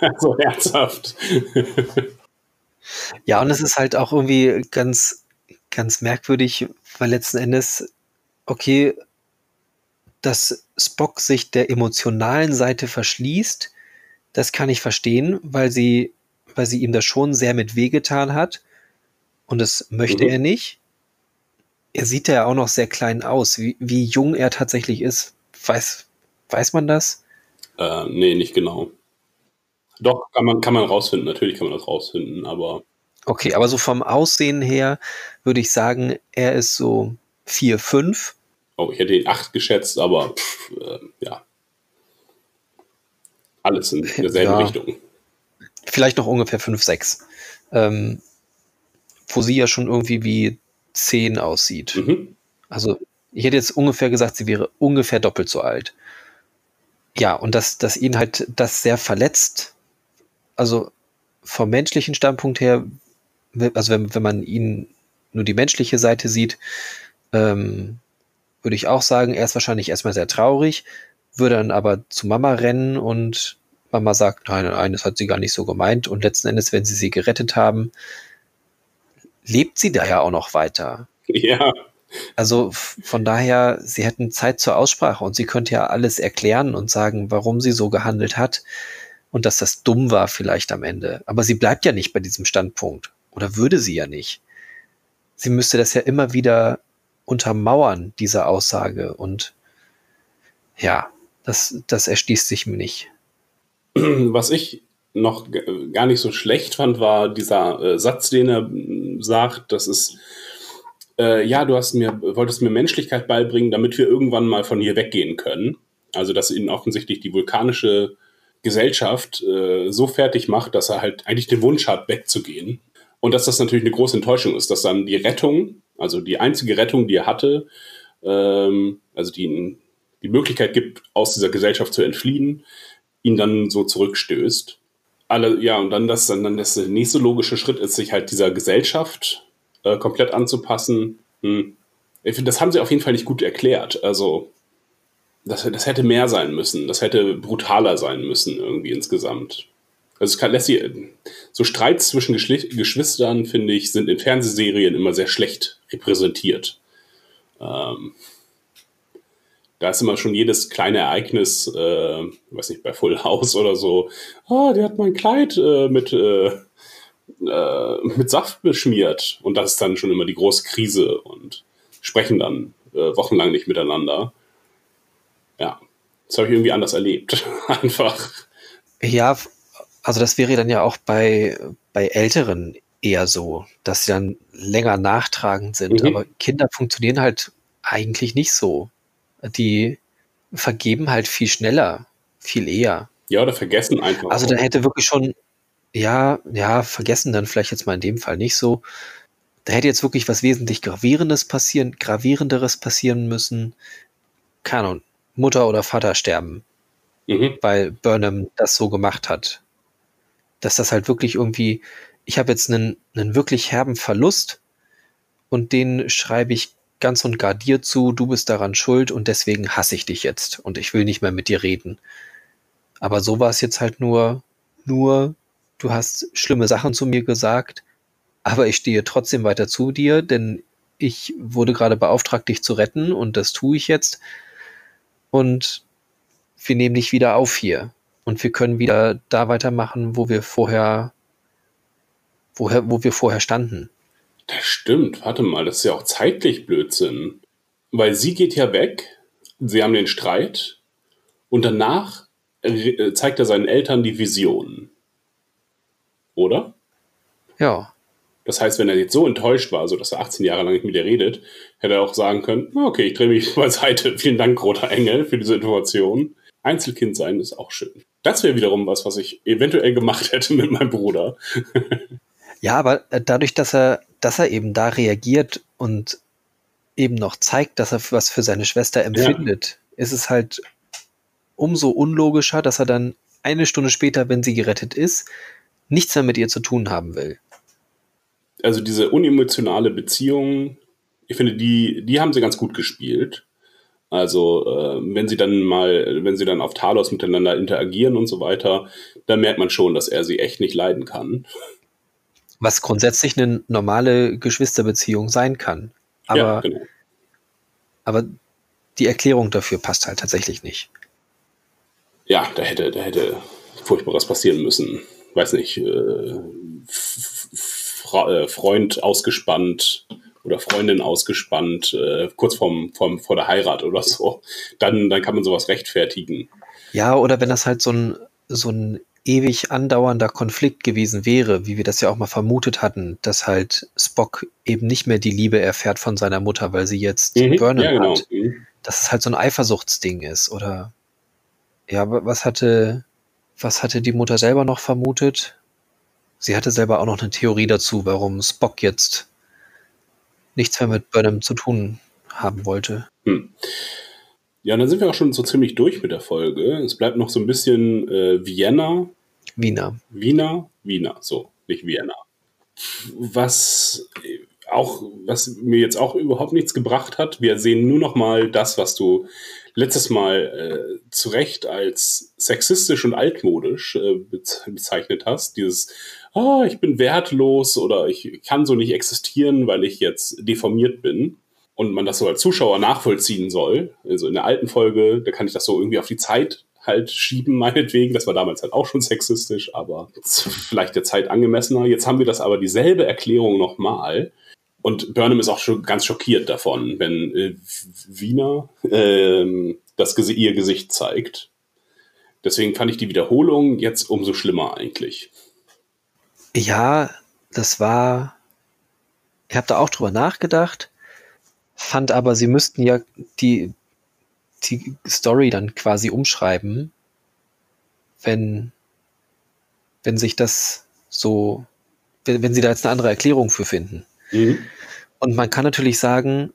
also herzhaft. <laughs> Ja, und es ist halt auch irgendwie ganz, ganz merkwürdig, weil letzten Endes, okay, dass Spock sich der emotionalen Seite verschließt, das kann ich verstehen, weil sie, weil sie ihm das schon sehr mit wehgetan hat. Und das möchte Mhm. er nicht. Er sieht ja auch noch sehr klein aus. Wie, wie jung er tatsächlich ist, weiß, weiß man das? Äh, nee, nicht genau. Doch, kann man, kann man rausfinden. Natürlich kann man das rausfinden, aber Okay, aber so vom Aussehen her würde ich sagen, er ist so 4, 5. oh, ich hätte ihn 8 geschätzt, aber pff, äh, ja. Alles in <laughs> derselben Ja. Richtung. vielleicht noch ungefähr 5, 6. Ähm, wo sie ja schon irgendwie wie 10 aussieht. Mhm. Also ich hätte jetzt ungefähr gesagt, sie wäre ungefähr doppelt so alt. Ja, und dass, dass ihn halt das sehr verletzt. Also vom menschlichen Standpunkt her, also wenn, wenn man ihn nur die menschliche Seite sieht, ähm, würde ich auch sagen, er ist wahrscheinlich erstmal sehr traurig, würde dann aber zu Mama rennen und Mama sagt, nein, nein, das hat sie gar nicht so gemeint. Und letzten Endes, wenn sie sie gerettet haben, lebt sie da ja auch noch weiter. Ja, Also von daher, sie hätten Zeit zur Aussprache und sie könnte ja alles erklären und sagen, warum sie so gehandelt hat und dass das dumm war vielleicht am Ende. Aber sie bleibt ja nicht bei diesem Standpunkt. Oder würde sie ja nicht. Sie müsste das ja immer wieder untermauern, diese Aussage. Und ja, das, das erschließt sich mir nicht. was ich noch gar nicht so schlecht fand, war dieser äh, Satz, den er mm, sagt, das ist, äh, ja, du hast mir, wolltest mir Menschlichkeit beibringen, damit wir irgendwann mal von hier weggehen können. Also, dass ihn offensichtlich die vulkanische Gesellschaft äh, so fertig macht, dass er halt eigentlich den Wunsch hat, wegzugehen. Und dass das natürlich eine große Enttäuschung ist, dass dann die Rettung, also die einzige Rettung, die er hatte, ähm, also die ihn die Möglichkeit gibt, aus dieser Gesellschaft zu entfliehen, ihn dann so zurückstößt. Alle, ja, und dann das, dann das nächste logische Schritt ist, sich halt dieser Gesellschaft äh, komplett anzupassen. Hm. Ich finde, das haben sie auf jeden Fall nicht gut erklärt. Also, das, das hätte mehr sein müssen. Das hätte brutaler sein müssen, irgendwie insgesamt. Also, es kann, lässt sich, so Streits zwischen Geschli- Geschwistern, finde ich, sind in Fernsehserien immer sehr schlecht repräsentiert. Ähm, da ist immer schon jedes kleine Ereignis, äh, weiß nicht, bei Full House oder so, ah, der hat mein Kleid äh, mit, äh, äh, mit Saft beschmiert. Und das ist dann schon immer die große Krise und sprechen dann äh, wochenlang nicht miteinander. Ja, das habe ich irgendwie anders erlebt. <laughs> Einfach. Ja, also das wäre dann ja auch bei, bei Älteren eher so, dass sie dann länger nachtragend sind. Mhm. Aber Kinder funktionieren halt eigentlich nicht so. Die vergeben halt viel schneller, viel eher. Ja, oder vergessen einfach. Also da hätte wirklich schon, ja, ja, vergessen dann vielleicht jetzt mal in dem Fall nicht so. Da hätte jetzt wirklich was wesentlich Gravierendes passieren, Gravierenderes passieren müssen. Keine Ahnung, Mutter oder Vater sterben mhm. weil Burnham das so gemacht hat. Dass das halt wirklich irgendwie, ich habe jetzt einen, einen wirklich herben Verlust und den schreibe ich ganz und gar dir zu, du bist daran schuld und deswegen hasse ich dich jetzt und ich will nicht mehr mit dir reden. Aber so war es jetzt halt nur, nur, du hast schlimme Sachen zu mir gesagt, aber ich stehe trotzdem weiter zu dir, denn ich wurde gerade beauftragt, dich zu retten und das tue ich jetzt. Und wir nehmen dich wieder auf hier und wir können wieder da weitermachen, wo wir vorher, woher, wo wir vorher standen. Das stimmt, warte mal, das ist ja auch zeitlich Blödsinn. Weil sie geht ja weg, sie haben den Streit und danach äh, zeigt er seinen Eltern die Vision. Oder? Ja, Das heißt, wenn er jetzt so enttäuscht war, so dass er 18 Jahre lang nicht mit ihr redet, hätte er auch sagen können, "Na, okay, ich drehe mich <laughs> beiseite. Vielen Dank, roter Engel, für diese Information. Einzelkind sein ist auch schön. Das wäre wiederum was, was ich eventuell gemacht <laughs> hätte mit meinem Bruder. Ja, aber äh, dadurch, dass er, dass er eben da reagiert und eben noch zeigt, dass er was für seine Schwester empfindet, ist es halt umso unlogischer, dass er dann eine Stunde später, wenn sie gerettet ist, nichts mehr mit ihr zu tun haben will. Also diese unemotionale Beziehung, Ich finde, die, die haben sie ganz gut gespielt. Also, äh, wenn sie dann mal, wenn sie dann auf Talos miteinander interagieren und so weiter, dann merkt man schon, dass er sie echt nicht leiden kann. Was grundsätzlich eine normale Geschwisterbeziehung sein kann. Aber, ja, genau. aber die Erklärung dafür passt halt tatsächlich nicht. Ja, da hätte, da hätte Furchtbares passieren müssen. Weiß nicht, äh, äh, Freund ausgespannt oder Freundin ausgespannt, äh, kurz vorm, vorm, vor der Heirat oder so. Dann, dann kann man sowas rechtfertigen. Ja, oder wenn das halt so ein, so ein ewig andauernder Konflikt gewesen wäre, wie wir das ja auch mal vermutet hatten, dass halt Spock eben nicht mehr die Liebe erfährt von seiner Mutter, weil sie jetzt Mhm, Burnham ja, genau. hat. Mhm. Dass es halt so ein Eifersuchtsding ist, oder? Ja, aber was hatte, was hatte die Mutter selber noch vermutet? Sie hatte selber auch noch eine Theorie dazu, warum Spock jetzt nichts mehr mit Burnham zu tun haben wollte. Ja, dann sind wir auch schon so ziemlich durch mit der Folge. Es bleibt noch so ein bisschen äh, Vienna, Wiener. Wiener, Wiener, so, nicht Vienna. Was auch, was mir jetzt auch überhaupt nichts gebracht hat. Wir sehen nur noch mal das, was du letztes Mal äh, zu Recht als sexistisch und altmodisch äh, bez- bezeichnet hast. Dieses, ah, ich bin wertlos oder ich kann so nicht existieren, weil ich jetzt deformiert bin. Und man das so als Zuschauer nachvollziehen soll. Also in der alten Folge, da kann ich das so irgendwie auf die Zeit halt schieben, <laughs> meinetwegen. Das war damals halt auch schon sexistisch, aber vielleicht der Zeit angemessener. Jetzt haben wir das aber dieselbe Erklärung nochmal. Und Burnham ist auch schon ganz schockiert davon, wenn äh, Wiener ähm, das ihr Gesicht zeigt. Deswegen fand ich die Wiederholung jetzt umso schlimmer eigentlich. Ja, das war. Ich habe da auch drüber nachgedacht, fand aber, sie müssten ja die, die Story dann quasi umschreiben, wenn, wenn sich das so, wenn, wenn sie da jetzt eine andere Erklärung für finden. Mhm. Und man kann natürlich sagen,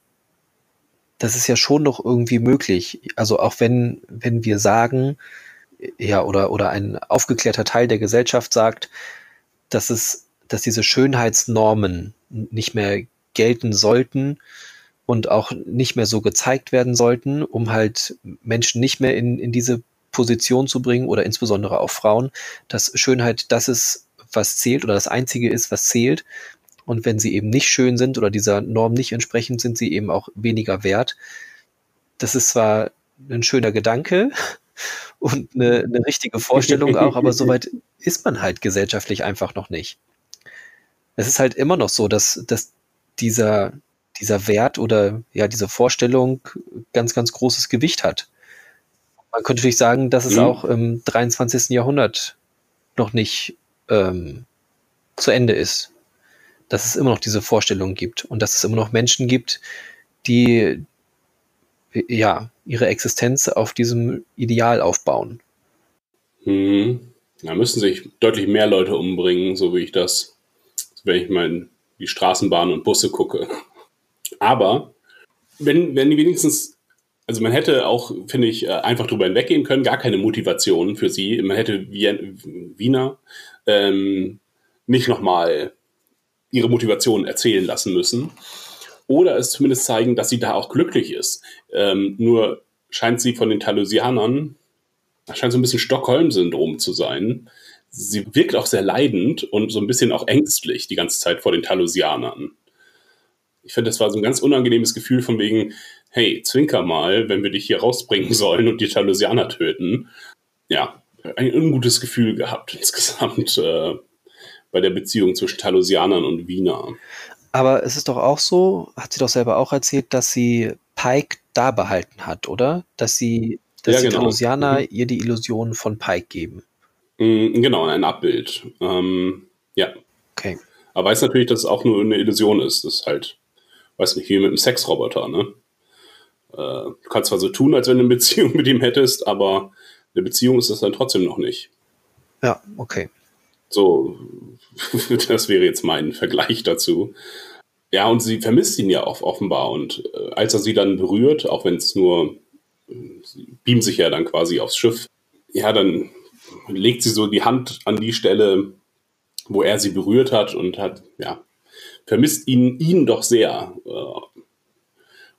das ist ja schon noch irgendwie möglich. Also auch wenn, wenn wir sagen, ja, oder, oder ein aufgeklärter Teil der Gesellschaft sagt, dass es, dass diese Schönheitsnormen nicht mehr gelten sollten und auch nicht mehr so gezeigt werden sollten, um halt Menschen nicht mehr in, in diese Position zu bringen oder insbesondere auch Frauen, dass Schönheit das ist, was zählt oder das Einzige ist, was zählt. Und wenn sie eben nicht schön sind oder dieser Norm nicht entsprechend, sind sie eben auch weniger wert. Das ist zwar ein schöner Gedanke <laughs> und eine, eine richtige Vorstellung auch, aber soweit ist man halt gesellschaftlich einfach noch nicht. Es ist halt immer noch so, dass, dass dieser, dieser Wert oder ja, diese Vorstellung ganz, ganz großes Gewicht hat. Man könnte natürlich sagen, dass es Mhm. auch im 23. Jahrhundert noch nicht ähm, zu Ende ist. Dass es immer noch diese Vorstellung gibt und dass es immer noch Menschen gibt, die ja ihre Existenz auf diesem Ideal aufbauen. Mhm. Da müssen sich deutlich mehr Leute umbringen, so wie ich das, wenn ich mal in die Straßenbahnen und Busse gucke. Aber wenn, wenn die wenigstens, also man hätte auch, finde ich, äh, einfach drüber hinweggehen können, gar keine Motivation für sie. Man hätte Wien, Wiener ähm, nicht nochmal ihre Motivation erzählen lassen müssen. Oder es zumindest zeigen, dass sie da auch glücklich ist. Ähm, nur scheint sie von den Talusianern das scheint so ein bisschen Stockholm-Syndrom zu sein. Sie wirkt auch sehr leidend und so ein bisschen auch ängstlich die ganze Zeit vor den Talusianern. Ich finde, das war so ein ganz unangenehmes Gefühl von wegen, hey, zwinker mal, wenn wir dich hier rausbringen <laughs> sollen und die Talusianer töten. Ja, ein ungutes Gefühl gehabt <laughs> insgesamt äh, bei der Beziehung zwischen Talusianern und Wiener. Aber es ist doch auch so, hat sie doch selber auch erzählt, dass sie Pike da behalten hat, oder? Dass sie, dass Ja, die genau. Talusianer Mhm. ihr die Illusion von Pike geben. Mm, Genau, ein Abbild. Ähm, ja, Okay. Aber weiß natürlich, dass es auch nur eine Illusion ist. Das ist halt, weiß nicht, wie mit einem Sexroboter, ne? Äh, du kannst zwar so tun, als wenn du eine Beziehung <laughs> mit ihm hättest, aber eine Beziehung ist es dann trotzdem noch nicht. Ja, okay. So, <laughs> das wäre jetzt mein Vergleich dazu. Ja, und sie vermisst ihn ja auch offenbar. Und äh, als er sie dann berührt, auch wenn es nur, sie beamt sich ja dann quasi aufs Schiff, ja, dann legt sie so die Hand an die Stelle, wo er sie berührt hat und hat, ja, vermisst ihn, ihn doch sehr. Äh, Und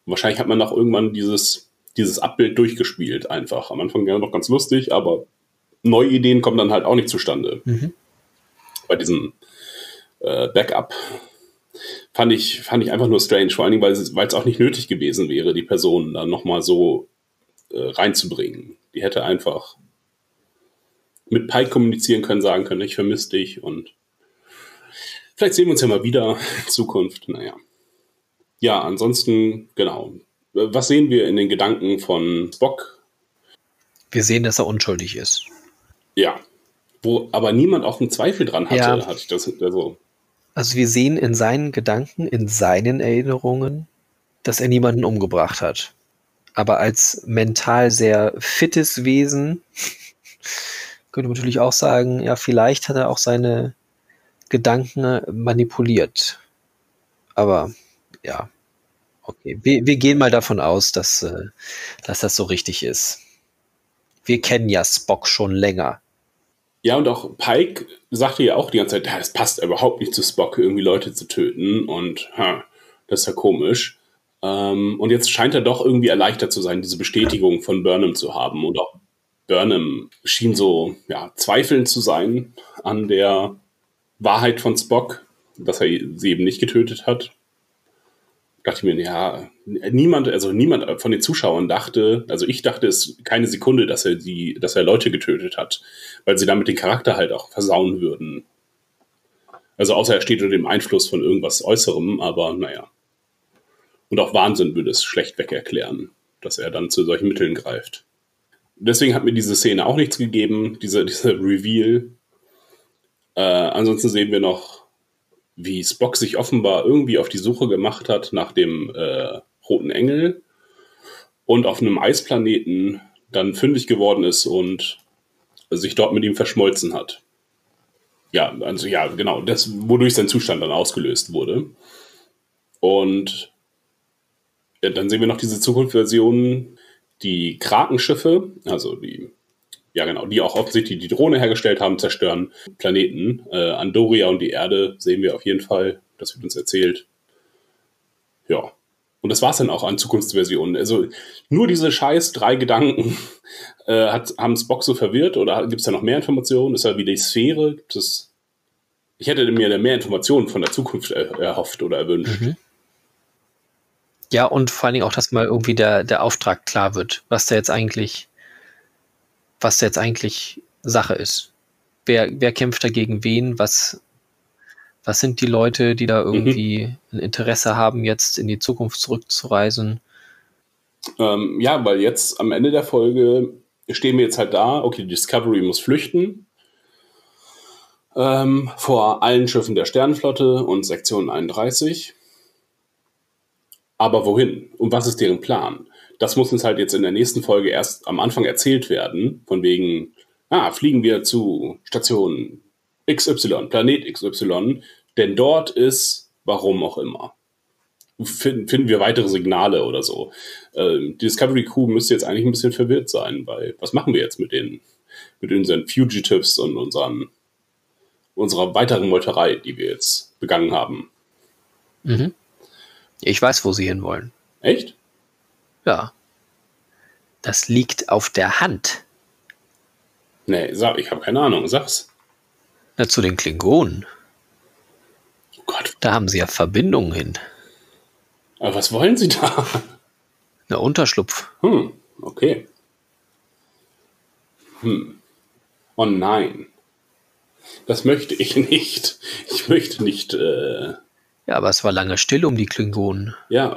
wahrscheinlich hat man auch irgendwann dieses, dieses Abbild durchgespielt einfach. Am Anfang ja noch ganz lustig, aber neue Ideen kommen dann halt auch nicht zustande. Mhm. Bei diesem äh, Backup fand ich, fand ich einfach nur strange, vor allen Dingen, weil es, weil es auch nicht nötig gewesen wäre, die Person dann nochmal so äh, reinzubringen. Die hätte einfach mit Pike kommunizieren können, sagen können, ich vermisse dich und vielleicht sehen wir uns ja mal wieder in Zukunft. Naja. Ja, ansonsten, genau. Was sehen wir in den Gedanken von Spock? Wir sehen, dass er unschuldig ist. Ja. Wo aber niemand auch einen Zweifel dran hatte, Ja. hatte ich das also. Also wir sehen in seinen Gedanken, in seinen Erinnerungen, dass er niemanden umgebracht hat. Aber als mental sehr fittes Wesen <laughs> könnte man natürlich auch sagen, ja, vielleicht hat er auch seine Gedanken manipuliert. Aber ja, okay. Wir, wir gehen mal davon aus, dass, äh, dass das so richtig ist. Wir kennen ja Spock schon länger. Ja, und auch Pike sagte ja auch die ganze Zeit, ja, das passt überhaupt nicht zu Spock, irgendwie Leute zu töten und ha, das ist ja komisch. Ähm, und jetzt scheint er doch irgendwie erleichtert zu sein, diese Bestätigung von Burnham zu haben. Und auch Burnham schien so ja, zweifelnd zu sein an der Wahrheit von Spock, dass er sie eben nicht getötet hat. Dachte ich mir, ja, niemand, also niemand von den Zuschauern dachte, also ich dachte es keine Sekunde, dass er die, dass er Leute getötet hat, weil sie damit den Charakter halt auch versauen würden. Also außer er steht unter dem Einfluss von irgendwas Äußerem, aber naja. Und auch Wahnsinn würde es schlechtweg erklären, dass er dann zu solchen Mitteln greift. Deswegen hat mir diese Szene auch nichts gegeben, diese, diese Reveal. Äh, ansonsten sehen wir noch, wie Spock sich offenbar irgendwie auf die Suche gemacht hat nach dem äh, roten Engel und auf einem Eisplaneten dann fündig geworden ist und sich dort mit ihm verschmolzen hat. Ja, also ja, genau, das, wodurch sein Zustand dann ausgelöst wurde. Und ja, dann sehen wir noch diese Zukunftsversionen, die Krakenschiffe, also die, ja genau, die auch offensichtlich die Drohne hergestellt haben, zerstören Planeten. Äh, Andoria und die Erde sehen wir auf jeden Fall, das wird uns erzählt. Ja. Und das war's dann auch an Zukunftsversionen. Also nur diese scheiß drei Gedanken <laughs> äh, hat, haben Spock so verwirrt oder gibt es da noch mehr Informationen? Ist ja wie die Sphäre? Gibt es ich hätte mir da mehr Informationen von der Zukunft er, erhofft oder erwünscht. Mhm. Ja, und vor allen Dingen auch, dass mal irgendwie der, der Auftrag klar wird, was da jetzt eigentlich, was jetzt eigentlich Sache ist. Wer, wer kämpft dagegen wen? Was, was sind die Leute, die da irgendwie ein Interesse haben, jetzt in die Zukunft zurückzureisen? Ähm, ja, weil jetzt am Ende der Folge stehen wir jetzt halt da, okay, Discovery muss flüchten ähm, vor allen Schiffen der Sternenflotte und Sektion 31. Aber wohin? Und was ist deren Plan? Das muss uns halt jetzt in der nächsten Folge erst am Anfang erzählt werden, von wegen, ah, fliegen wir zu Station XY, Planet XY, denn dort ist, warum auch immer. Finden, finden wir weitere Signale oder so. Ähm, die Discovery Crew müsste jetzt eigentlich ein bisschen verwirrt sein, weil was machen wir jetzt mit den, mit unseren Fugitives und unseren, unserer weiteren Meuterei, die wir jetzt begangen haben? Mhm. Ich weiß, wo sie hinwollen. Echt? Ja. Das liegt auf der Hand. Nee, sag, ich habe keine Ahnung, sag's. Na, zu den Klingonen. Oh Gott, Da haben sie ja Verbindungen hin. aber was wollen sie da? Na, Unterschlupf. Hm, okay. Hm. Oh nein. Das möchte ich nicht. Ich möchte nicht, äh, Ja, aber es war lange still um die Klingonen. ja,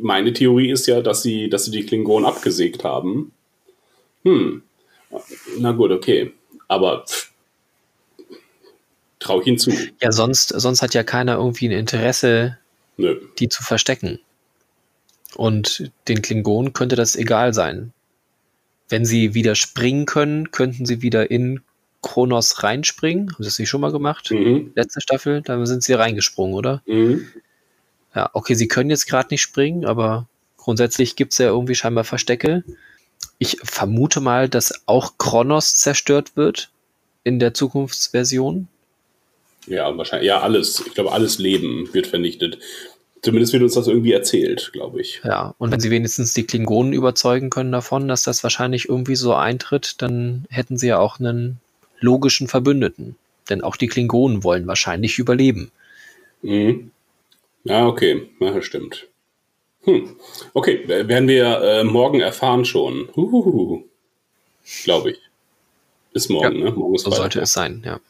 meine Theorie ist ja, dass sie, dass sie die Klingonen abgesägt haben. Hm. Na gut, okay. Aber pff, trau ich ihnen zu. Ja, sonst, sonst hat ja keiner irgendwie ein Interesse, Nö. die zu verstecken. Und den Klingonen könnte das egal sein. Wenn sie wieder springen können, könnten sie wieder in Kronos reinspringen. Haben sie das nicht schon mal gemacht? Mhm. Letzte Staffel, da sind sie reingesprungen, oder? Mhm. Ja, okay, sie können jetzt gerade nicht springen, aber grundsätzlich gibt es ja irgendwie scheinbar Verstecke. Ich vermute mal, dass auch Kronos zerstört wird in der Zukunftsversion. Ja, wahrscheinlich. Ja, alles. Ich glaube, alles Leben wird vernichtet. Zumindest wird uns das irgendwie erzählt, glaube ich. Ja, und wenn sie wenigstens die Klingonen überzeugen können davon, dass das wahrscheinlich irgendwie so eintritt, dann hätten sie ja auch einen logischen Verbündeten. Denn auch die Klingonen wollen wahrscheinlich überleben. Mhm. Ja, okay. Ja, stimmt. Hm. Okay, werden wir äh, morgen erfahren schon. Glaube ich. Ist morgen, ja, ne? Morgen ist so sollte es sein, ja.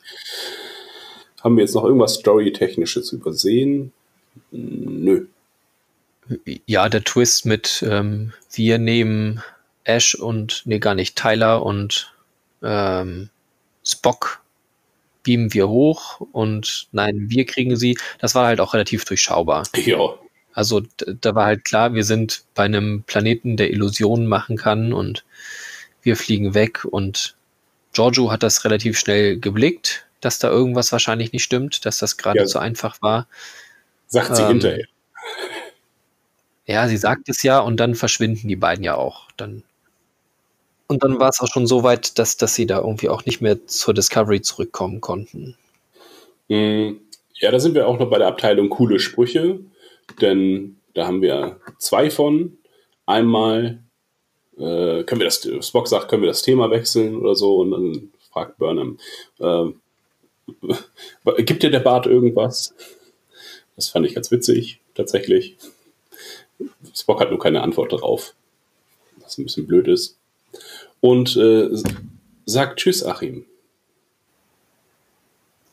Haben wir jetzt noch irgendwas Story-Technisches übersehen? Nö. Ja, der Twist mit ähm, wir nehmen Ash und, nee, gar nicht, Tyler und ähm, Spock beamen wir hoch und nein, wir kriegen sie. Das war halt auch relativ durchschaubar. Ja. Also da war halt klar, wir sind bei einem Planeten, der Illusionen machen kann und wir fliegen weg und Giorgio hat das relativ schnell geblickt, dass da irgendwas wahrscheinlich nicht stimmt, dass das gerade ja. zu einfach war. Sagt sie ähm, hinterher. Ja, sie sagt es ja und dann verschwinden die beiden ja auch. Dann und dann war es auch schon so weit, dass, dass sie da irgendwie auch nicht mehr zur Discovery zurückkommen konnten. Mm, ja, da sind wir auch noch bei der Abteilung coole Sprüche, denn da haben wir zwei von. Einmal äh, können wir das, Spock sagt, können wir das Thema wechseln oder so und dann fragt Burnham, äh, <laughs> gibt dir der Bart irgendwas? Das fand ich ganz witzig, tatsächlich. Spock hat nur keine Antwort darauf, was ein bisschen blöd ist und äh, sagt Tschüss, Achim.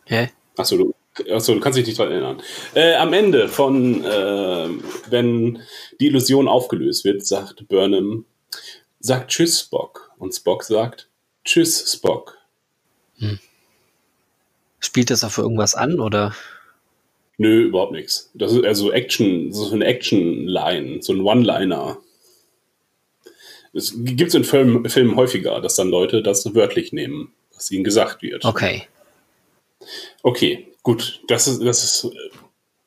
Hä? Achso, du, achso, du kannst dich nicht daran erinnern. Äh, am Ende von, äh, wenn die Illusion aufgelöst wird, sagt Burnham, sagt Tschüss, Spock. Und Spock sagt Tschüss, Spock. Hm. Spielt das für irgendwas an, oder? Nö, überhaupt nichts. Das ist also Action, so eine Action-Line, so ein One-Liner. Es gibt es in Filmen, Filmen häufiger, dass dann Leute das wörtlich nehmen, was ihnen gesagt wird. Okay. Okay, gut. Das ist, das ist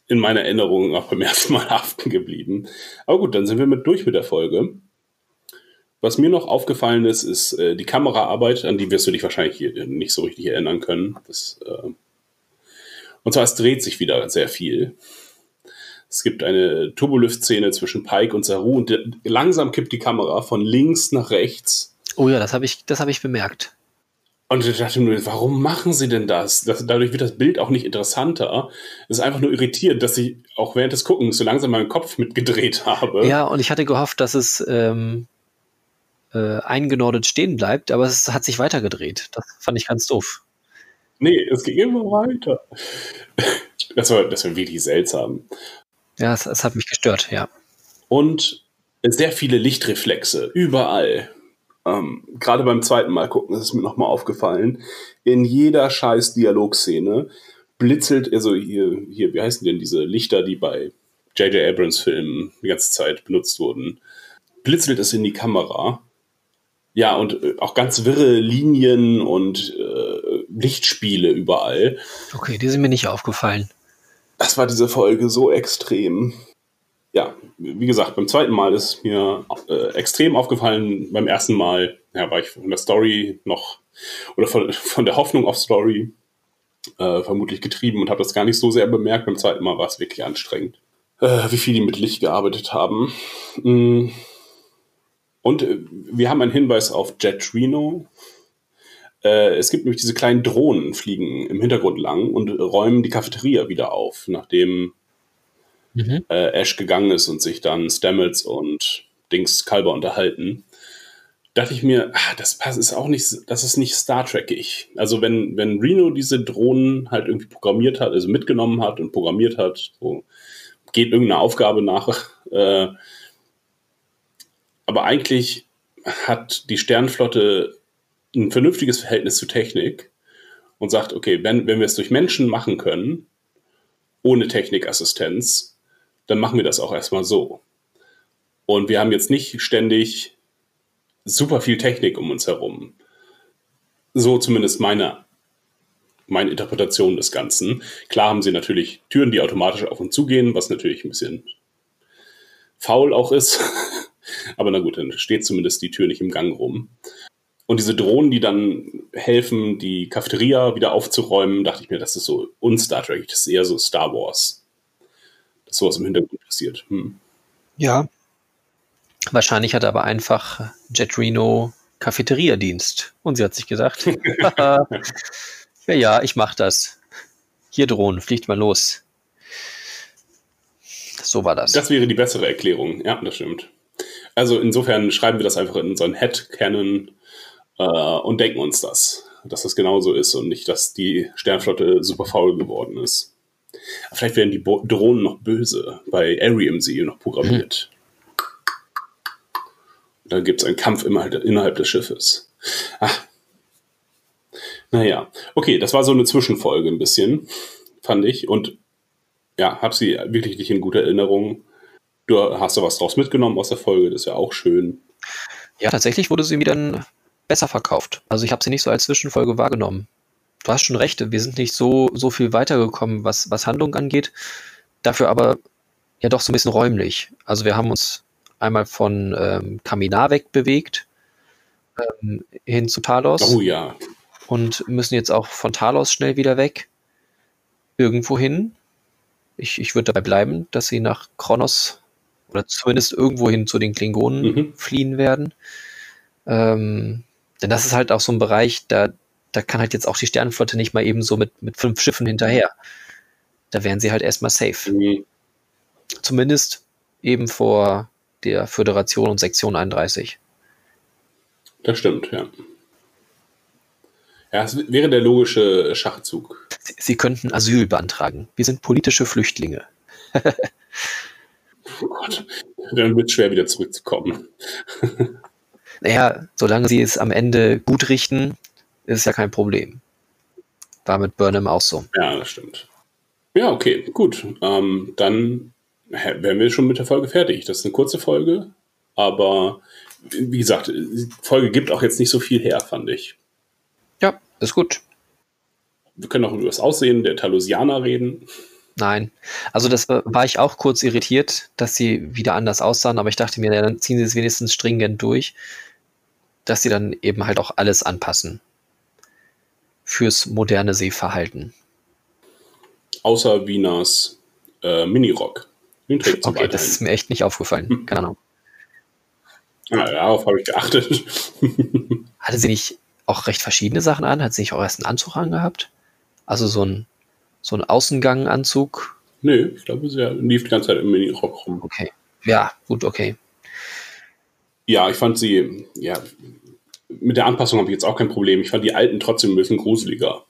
in meiner Erinnerung auch beim <laughs> ersten Mal haften geblieben. Aber gut, dann sind wir mit durch mit der Folge. Was mir noch aufgefallen ist, ist äh, die Kameraarbeit, an die wirst du dich wahrscheinlich hier nicht so richtig erinnern können. Das, äh, und zwar, es dreht sich wieder sehr viel. Es gibt eine Turbolift-Szene zwischen Pike und Saru und langsam kippt die Kamera von links nach rechts. Oh ja, das habe ich, hab ich bemerkt. Und ich dachte mir, warum machen sie denn das? das? Dadurch wird das Bild auch nicht interessanter. Es ist einfach nur irritierend, dass ich auch während des Guckens so langsam meinen Kopf mitgedreht habe. Ja, und ich hatte gehofft, dass es ähm, äh, eingenordet stehen bleibt, aber es hat sich weitergedreht. Das fand ich ganz doof. Nee, es ging immer weiter. Das war, das war wirklich seltsam. Ja, es, es hat mich gestört, ja. Und sehr viele Lichtreflexe, überall. Ähm, Gerade beim zweiten Mal gucken, ist es mir nochmal aufgefallen. In jeder scheiß Dialogszene blitzelt, also hier, hier, wie heißen denn diese Lichter, die bei J.J. Abrams Filmen die ganze Zeit benutzt wurden, blitzelt es in die Kamera. Ja, und äh, auch ganz wirre Linien und äh, Lichtspiele überall. Okay, die sind mir nicht aufgefallen das war diese Folge so extrem. Ja, wie gesagt, beim zweiten Mal ist mir äh, extrem aufgefallen. Beim ersten Mal ja, war ich von der Story noch oder von, von der Hoffnung auf Story äh, vermutlich getrieben und habe das gar nicht so sehr bemerkt. Beim zweiten Mal war es wirklich anstrengend, äh, wie viel die mit Licht gearbeitet haben. Mm. Und äh, wir haben einen Hinweis auf Jet Reno, äh, es gibt nämlich diese kleinen Drohnen, fliegen im Hintergrund lang und räumen die Cafeteria wieder auf, nachdem mhm. äh, Ash gegangen ist und sich dann Stamets und Dings Kalber unterhalten. Dachte ich mir, ah, das ist auch nicht, das ist nicht Star Trek-ig. Also wenn, wenn Reno diese Drohnen halt irgendwie programmiert hat, also mitgenommen hat und programmiert hat, so geht irgendeine Aufgabe nach. Äh, aber eigentlich hat die Sternflotte ein vernünftiges Verhältnis zu Technik und sagt, okay, wenn, wenn wir es durch Menschen machen können, ohne Technikassistenz, dann machen wir das auch erstmal so. Und wir haben jetzt nicht ständig super viel Technik um uns herum. So zumindest meine, meine Interpretation des Ganzen. Klar haben sie natürlich Türen, die automatisch auf und zu gehen, was natürlich ein bisschen faul auch ist. <laughs> Aber na gut, dann steht zumindest die Tür nicht im Gang rum. Und diese Drohnen, die dann helfen, die Cafeteria wieder aufzuräumen, dachte ich mir, das ist so un-Star Trek, das ist eher so Star Wars. dass sowas im Hintergrund passiert. Hm. Ja. Wahrscheinlich hat er aber einfach Jet Reno Cafeteriadienst. Und sie hat sich gesagt, <laughs> <laughs> ja, ja, ich mach das. Hier Drohnen, fliegt mal los. So war das. Das wäre die bessere Erklärung. Ja, das stimmt. Also insofern schreiben wir das einfach in unseren Headcanon äh, und denken uns das, dass das genauso ist und nicht, dass die Sternflotte super faul geworden ist. Vielleicht werden die Bo Drohnen noch böse, bei Arium sie noch programmiert. Hm. Da gibt es einen Kampf innerhalb des Schiffes. Ach. Naja, okay, das war so eine Zwischenfolge ein bisschen, fand ich. Und ja, hab sie wirklich nicht in guter Erinnerung. Du hast da was draus mitgenommen aus der Folge, das ist ja auch schön. Ja, tatsächlich wurde sie wieder besser verkauft. Also ich habe sie nicht so als Zwischenfolge wahrgenommen. Du hast schon recht, wir sind nicht so, so viel weitergekommen, was, was Handlung angeht. Dafür aber ja doch so ein bisschen räumlich. Also wir haben uns einmal von ähm, Kaminar wegbewegt ähm, hin zu Talos. Oh ja. Und müssen jetzt auch von Talos schnell wieder weg. Irgendwo hin. Ich, ich würde dabei bleiben, dass sie nach Kronos oder zumindest irgendwohin zu den Klingonen mhm. fliehen werden. Ähm, denn das ist halt auch so ein Bereich, da, da kann halt jetzt auch die Sternenflotte nicht mal eben so mit, mit fünf Schiffen hinterher. Da wären sie halt erstmal safe. Mhm. Zumindest eben vor der Föderation und Sektion 31. Das stimmt, ja. Ja, es wäre der logische Schachzug. Sie, sie könnten Asyl beantragen. Wir sind politische Flüchtlinge. <laughs> Oh Gott, dann wird es schwer wieder zurückzukommen. <laughs> naja, solange sie es am Ende gut richten, ist es ja kein Problem. War mit Burnham auch so. Ja, das stimmt. Ja, okay, gut. Ähm, dann wären wir schon mit der Folge fertig. Das ist eine kurze Folge, aber wie gesagt, die Folge gibt auch jetzt nicht so viel her, fand ich. Ja, ist gut. Wir können auch über das Aussehen der Talosianer reden. Nein. Also das war ich auch kurz irritiert, dass sie wieder anders aussahen, aber ich dachte mir, dann ziehen sie es wenigstens stringent durch, dass sie dann eben halt auch alles anpassen fürs moderne Sehverhalten. Außer Wieners äh, Minirock. Den trägt okay, das ist mir echt nicht aufgefallen. Hm. Keine Ahnung. Ah, darauf habe ich geachtet. <laughs> Hatte sie nicht auch recht verschiedene Sachen an? Hat sie nicht auch erst einen Anzug angehabt? Also so ein so ein Außenganganzug? Nö, ich glaube, sie lief die ganze Zeit im Mini-Rock rum. Okay. Ja, gut, okay. Ja, ich fand sie, ja, mit der Anpassung habe ich jetzt auch kein Problem. Ich fand die alten trotzdem ein bisschen gruseliger.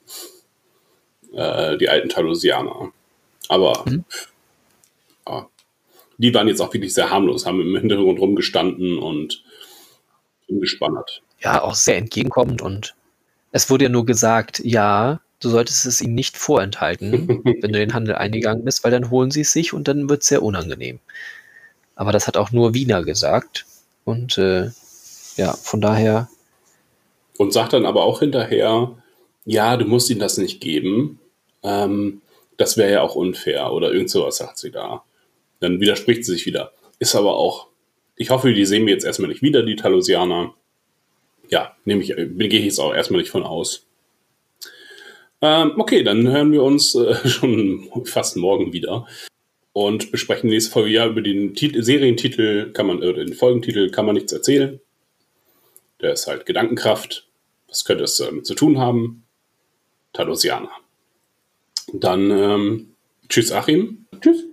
Äh, die alten Talosianer. Aber mhm. ja, die waren jetzt auch wirklich sehr harmlos, haben im Hintergrund rumgestanden und umgespannt. Ja, auch sehr entgegenkommend und es wurde ja nur gesagt, ja, du solltest es ihnen nicht vorenthalten, <laughs> wenn du den Handel eingegangen bist, weil dann holen sie es sich und dann wird es sehr unangenehm. Aber das hat auch nur Wiener gesagt. Und äh, ja, von daher. Und sagt dann aber auch hinterher, ja, du musst ihnen das nicht geben. Ähm, das wäre ja auch unfair oder irgend sowas sagt sie da. Dann widerspricht sie sich wieder. Ist aber auch, ich hoffe, die sehen wir jetzt erstmal nicht wieder, die Talosianer. Ja, nehme ich, gehe ich jetzt auch erstmal nicht von aus. Ähm, okay, dann hören wir uns äh, <laughs> schon fast morgen wieder und besprechen nächste Folge. Ja, über den Titel, Serientitel kann man, oder den Folgentitel kann man nichts erzählen. Der ist halt Gedankenkraft. Was könnte es damit zu tun haben? Talosianer. Dann ähm, tschüss, Achim. Tschüss.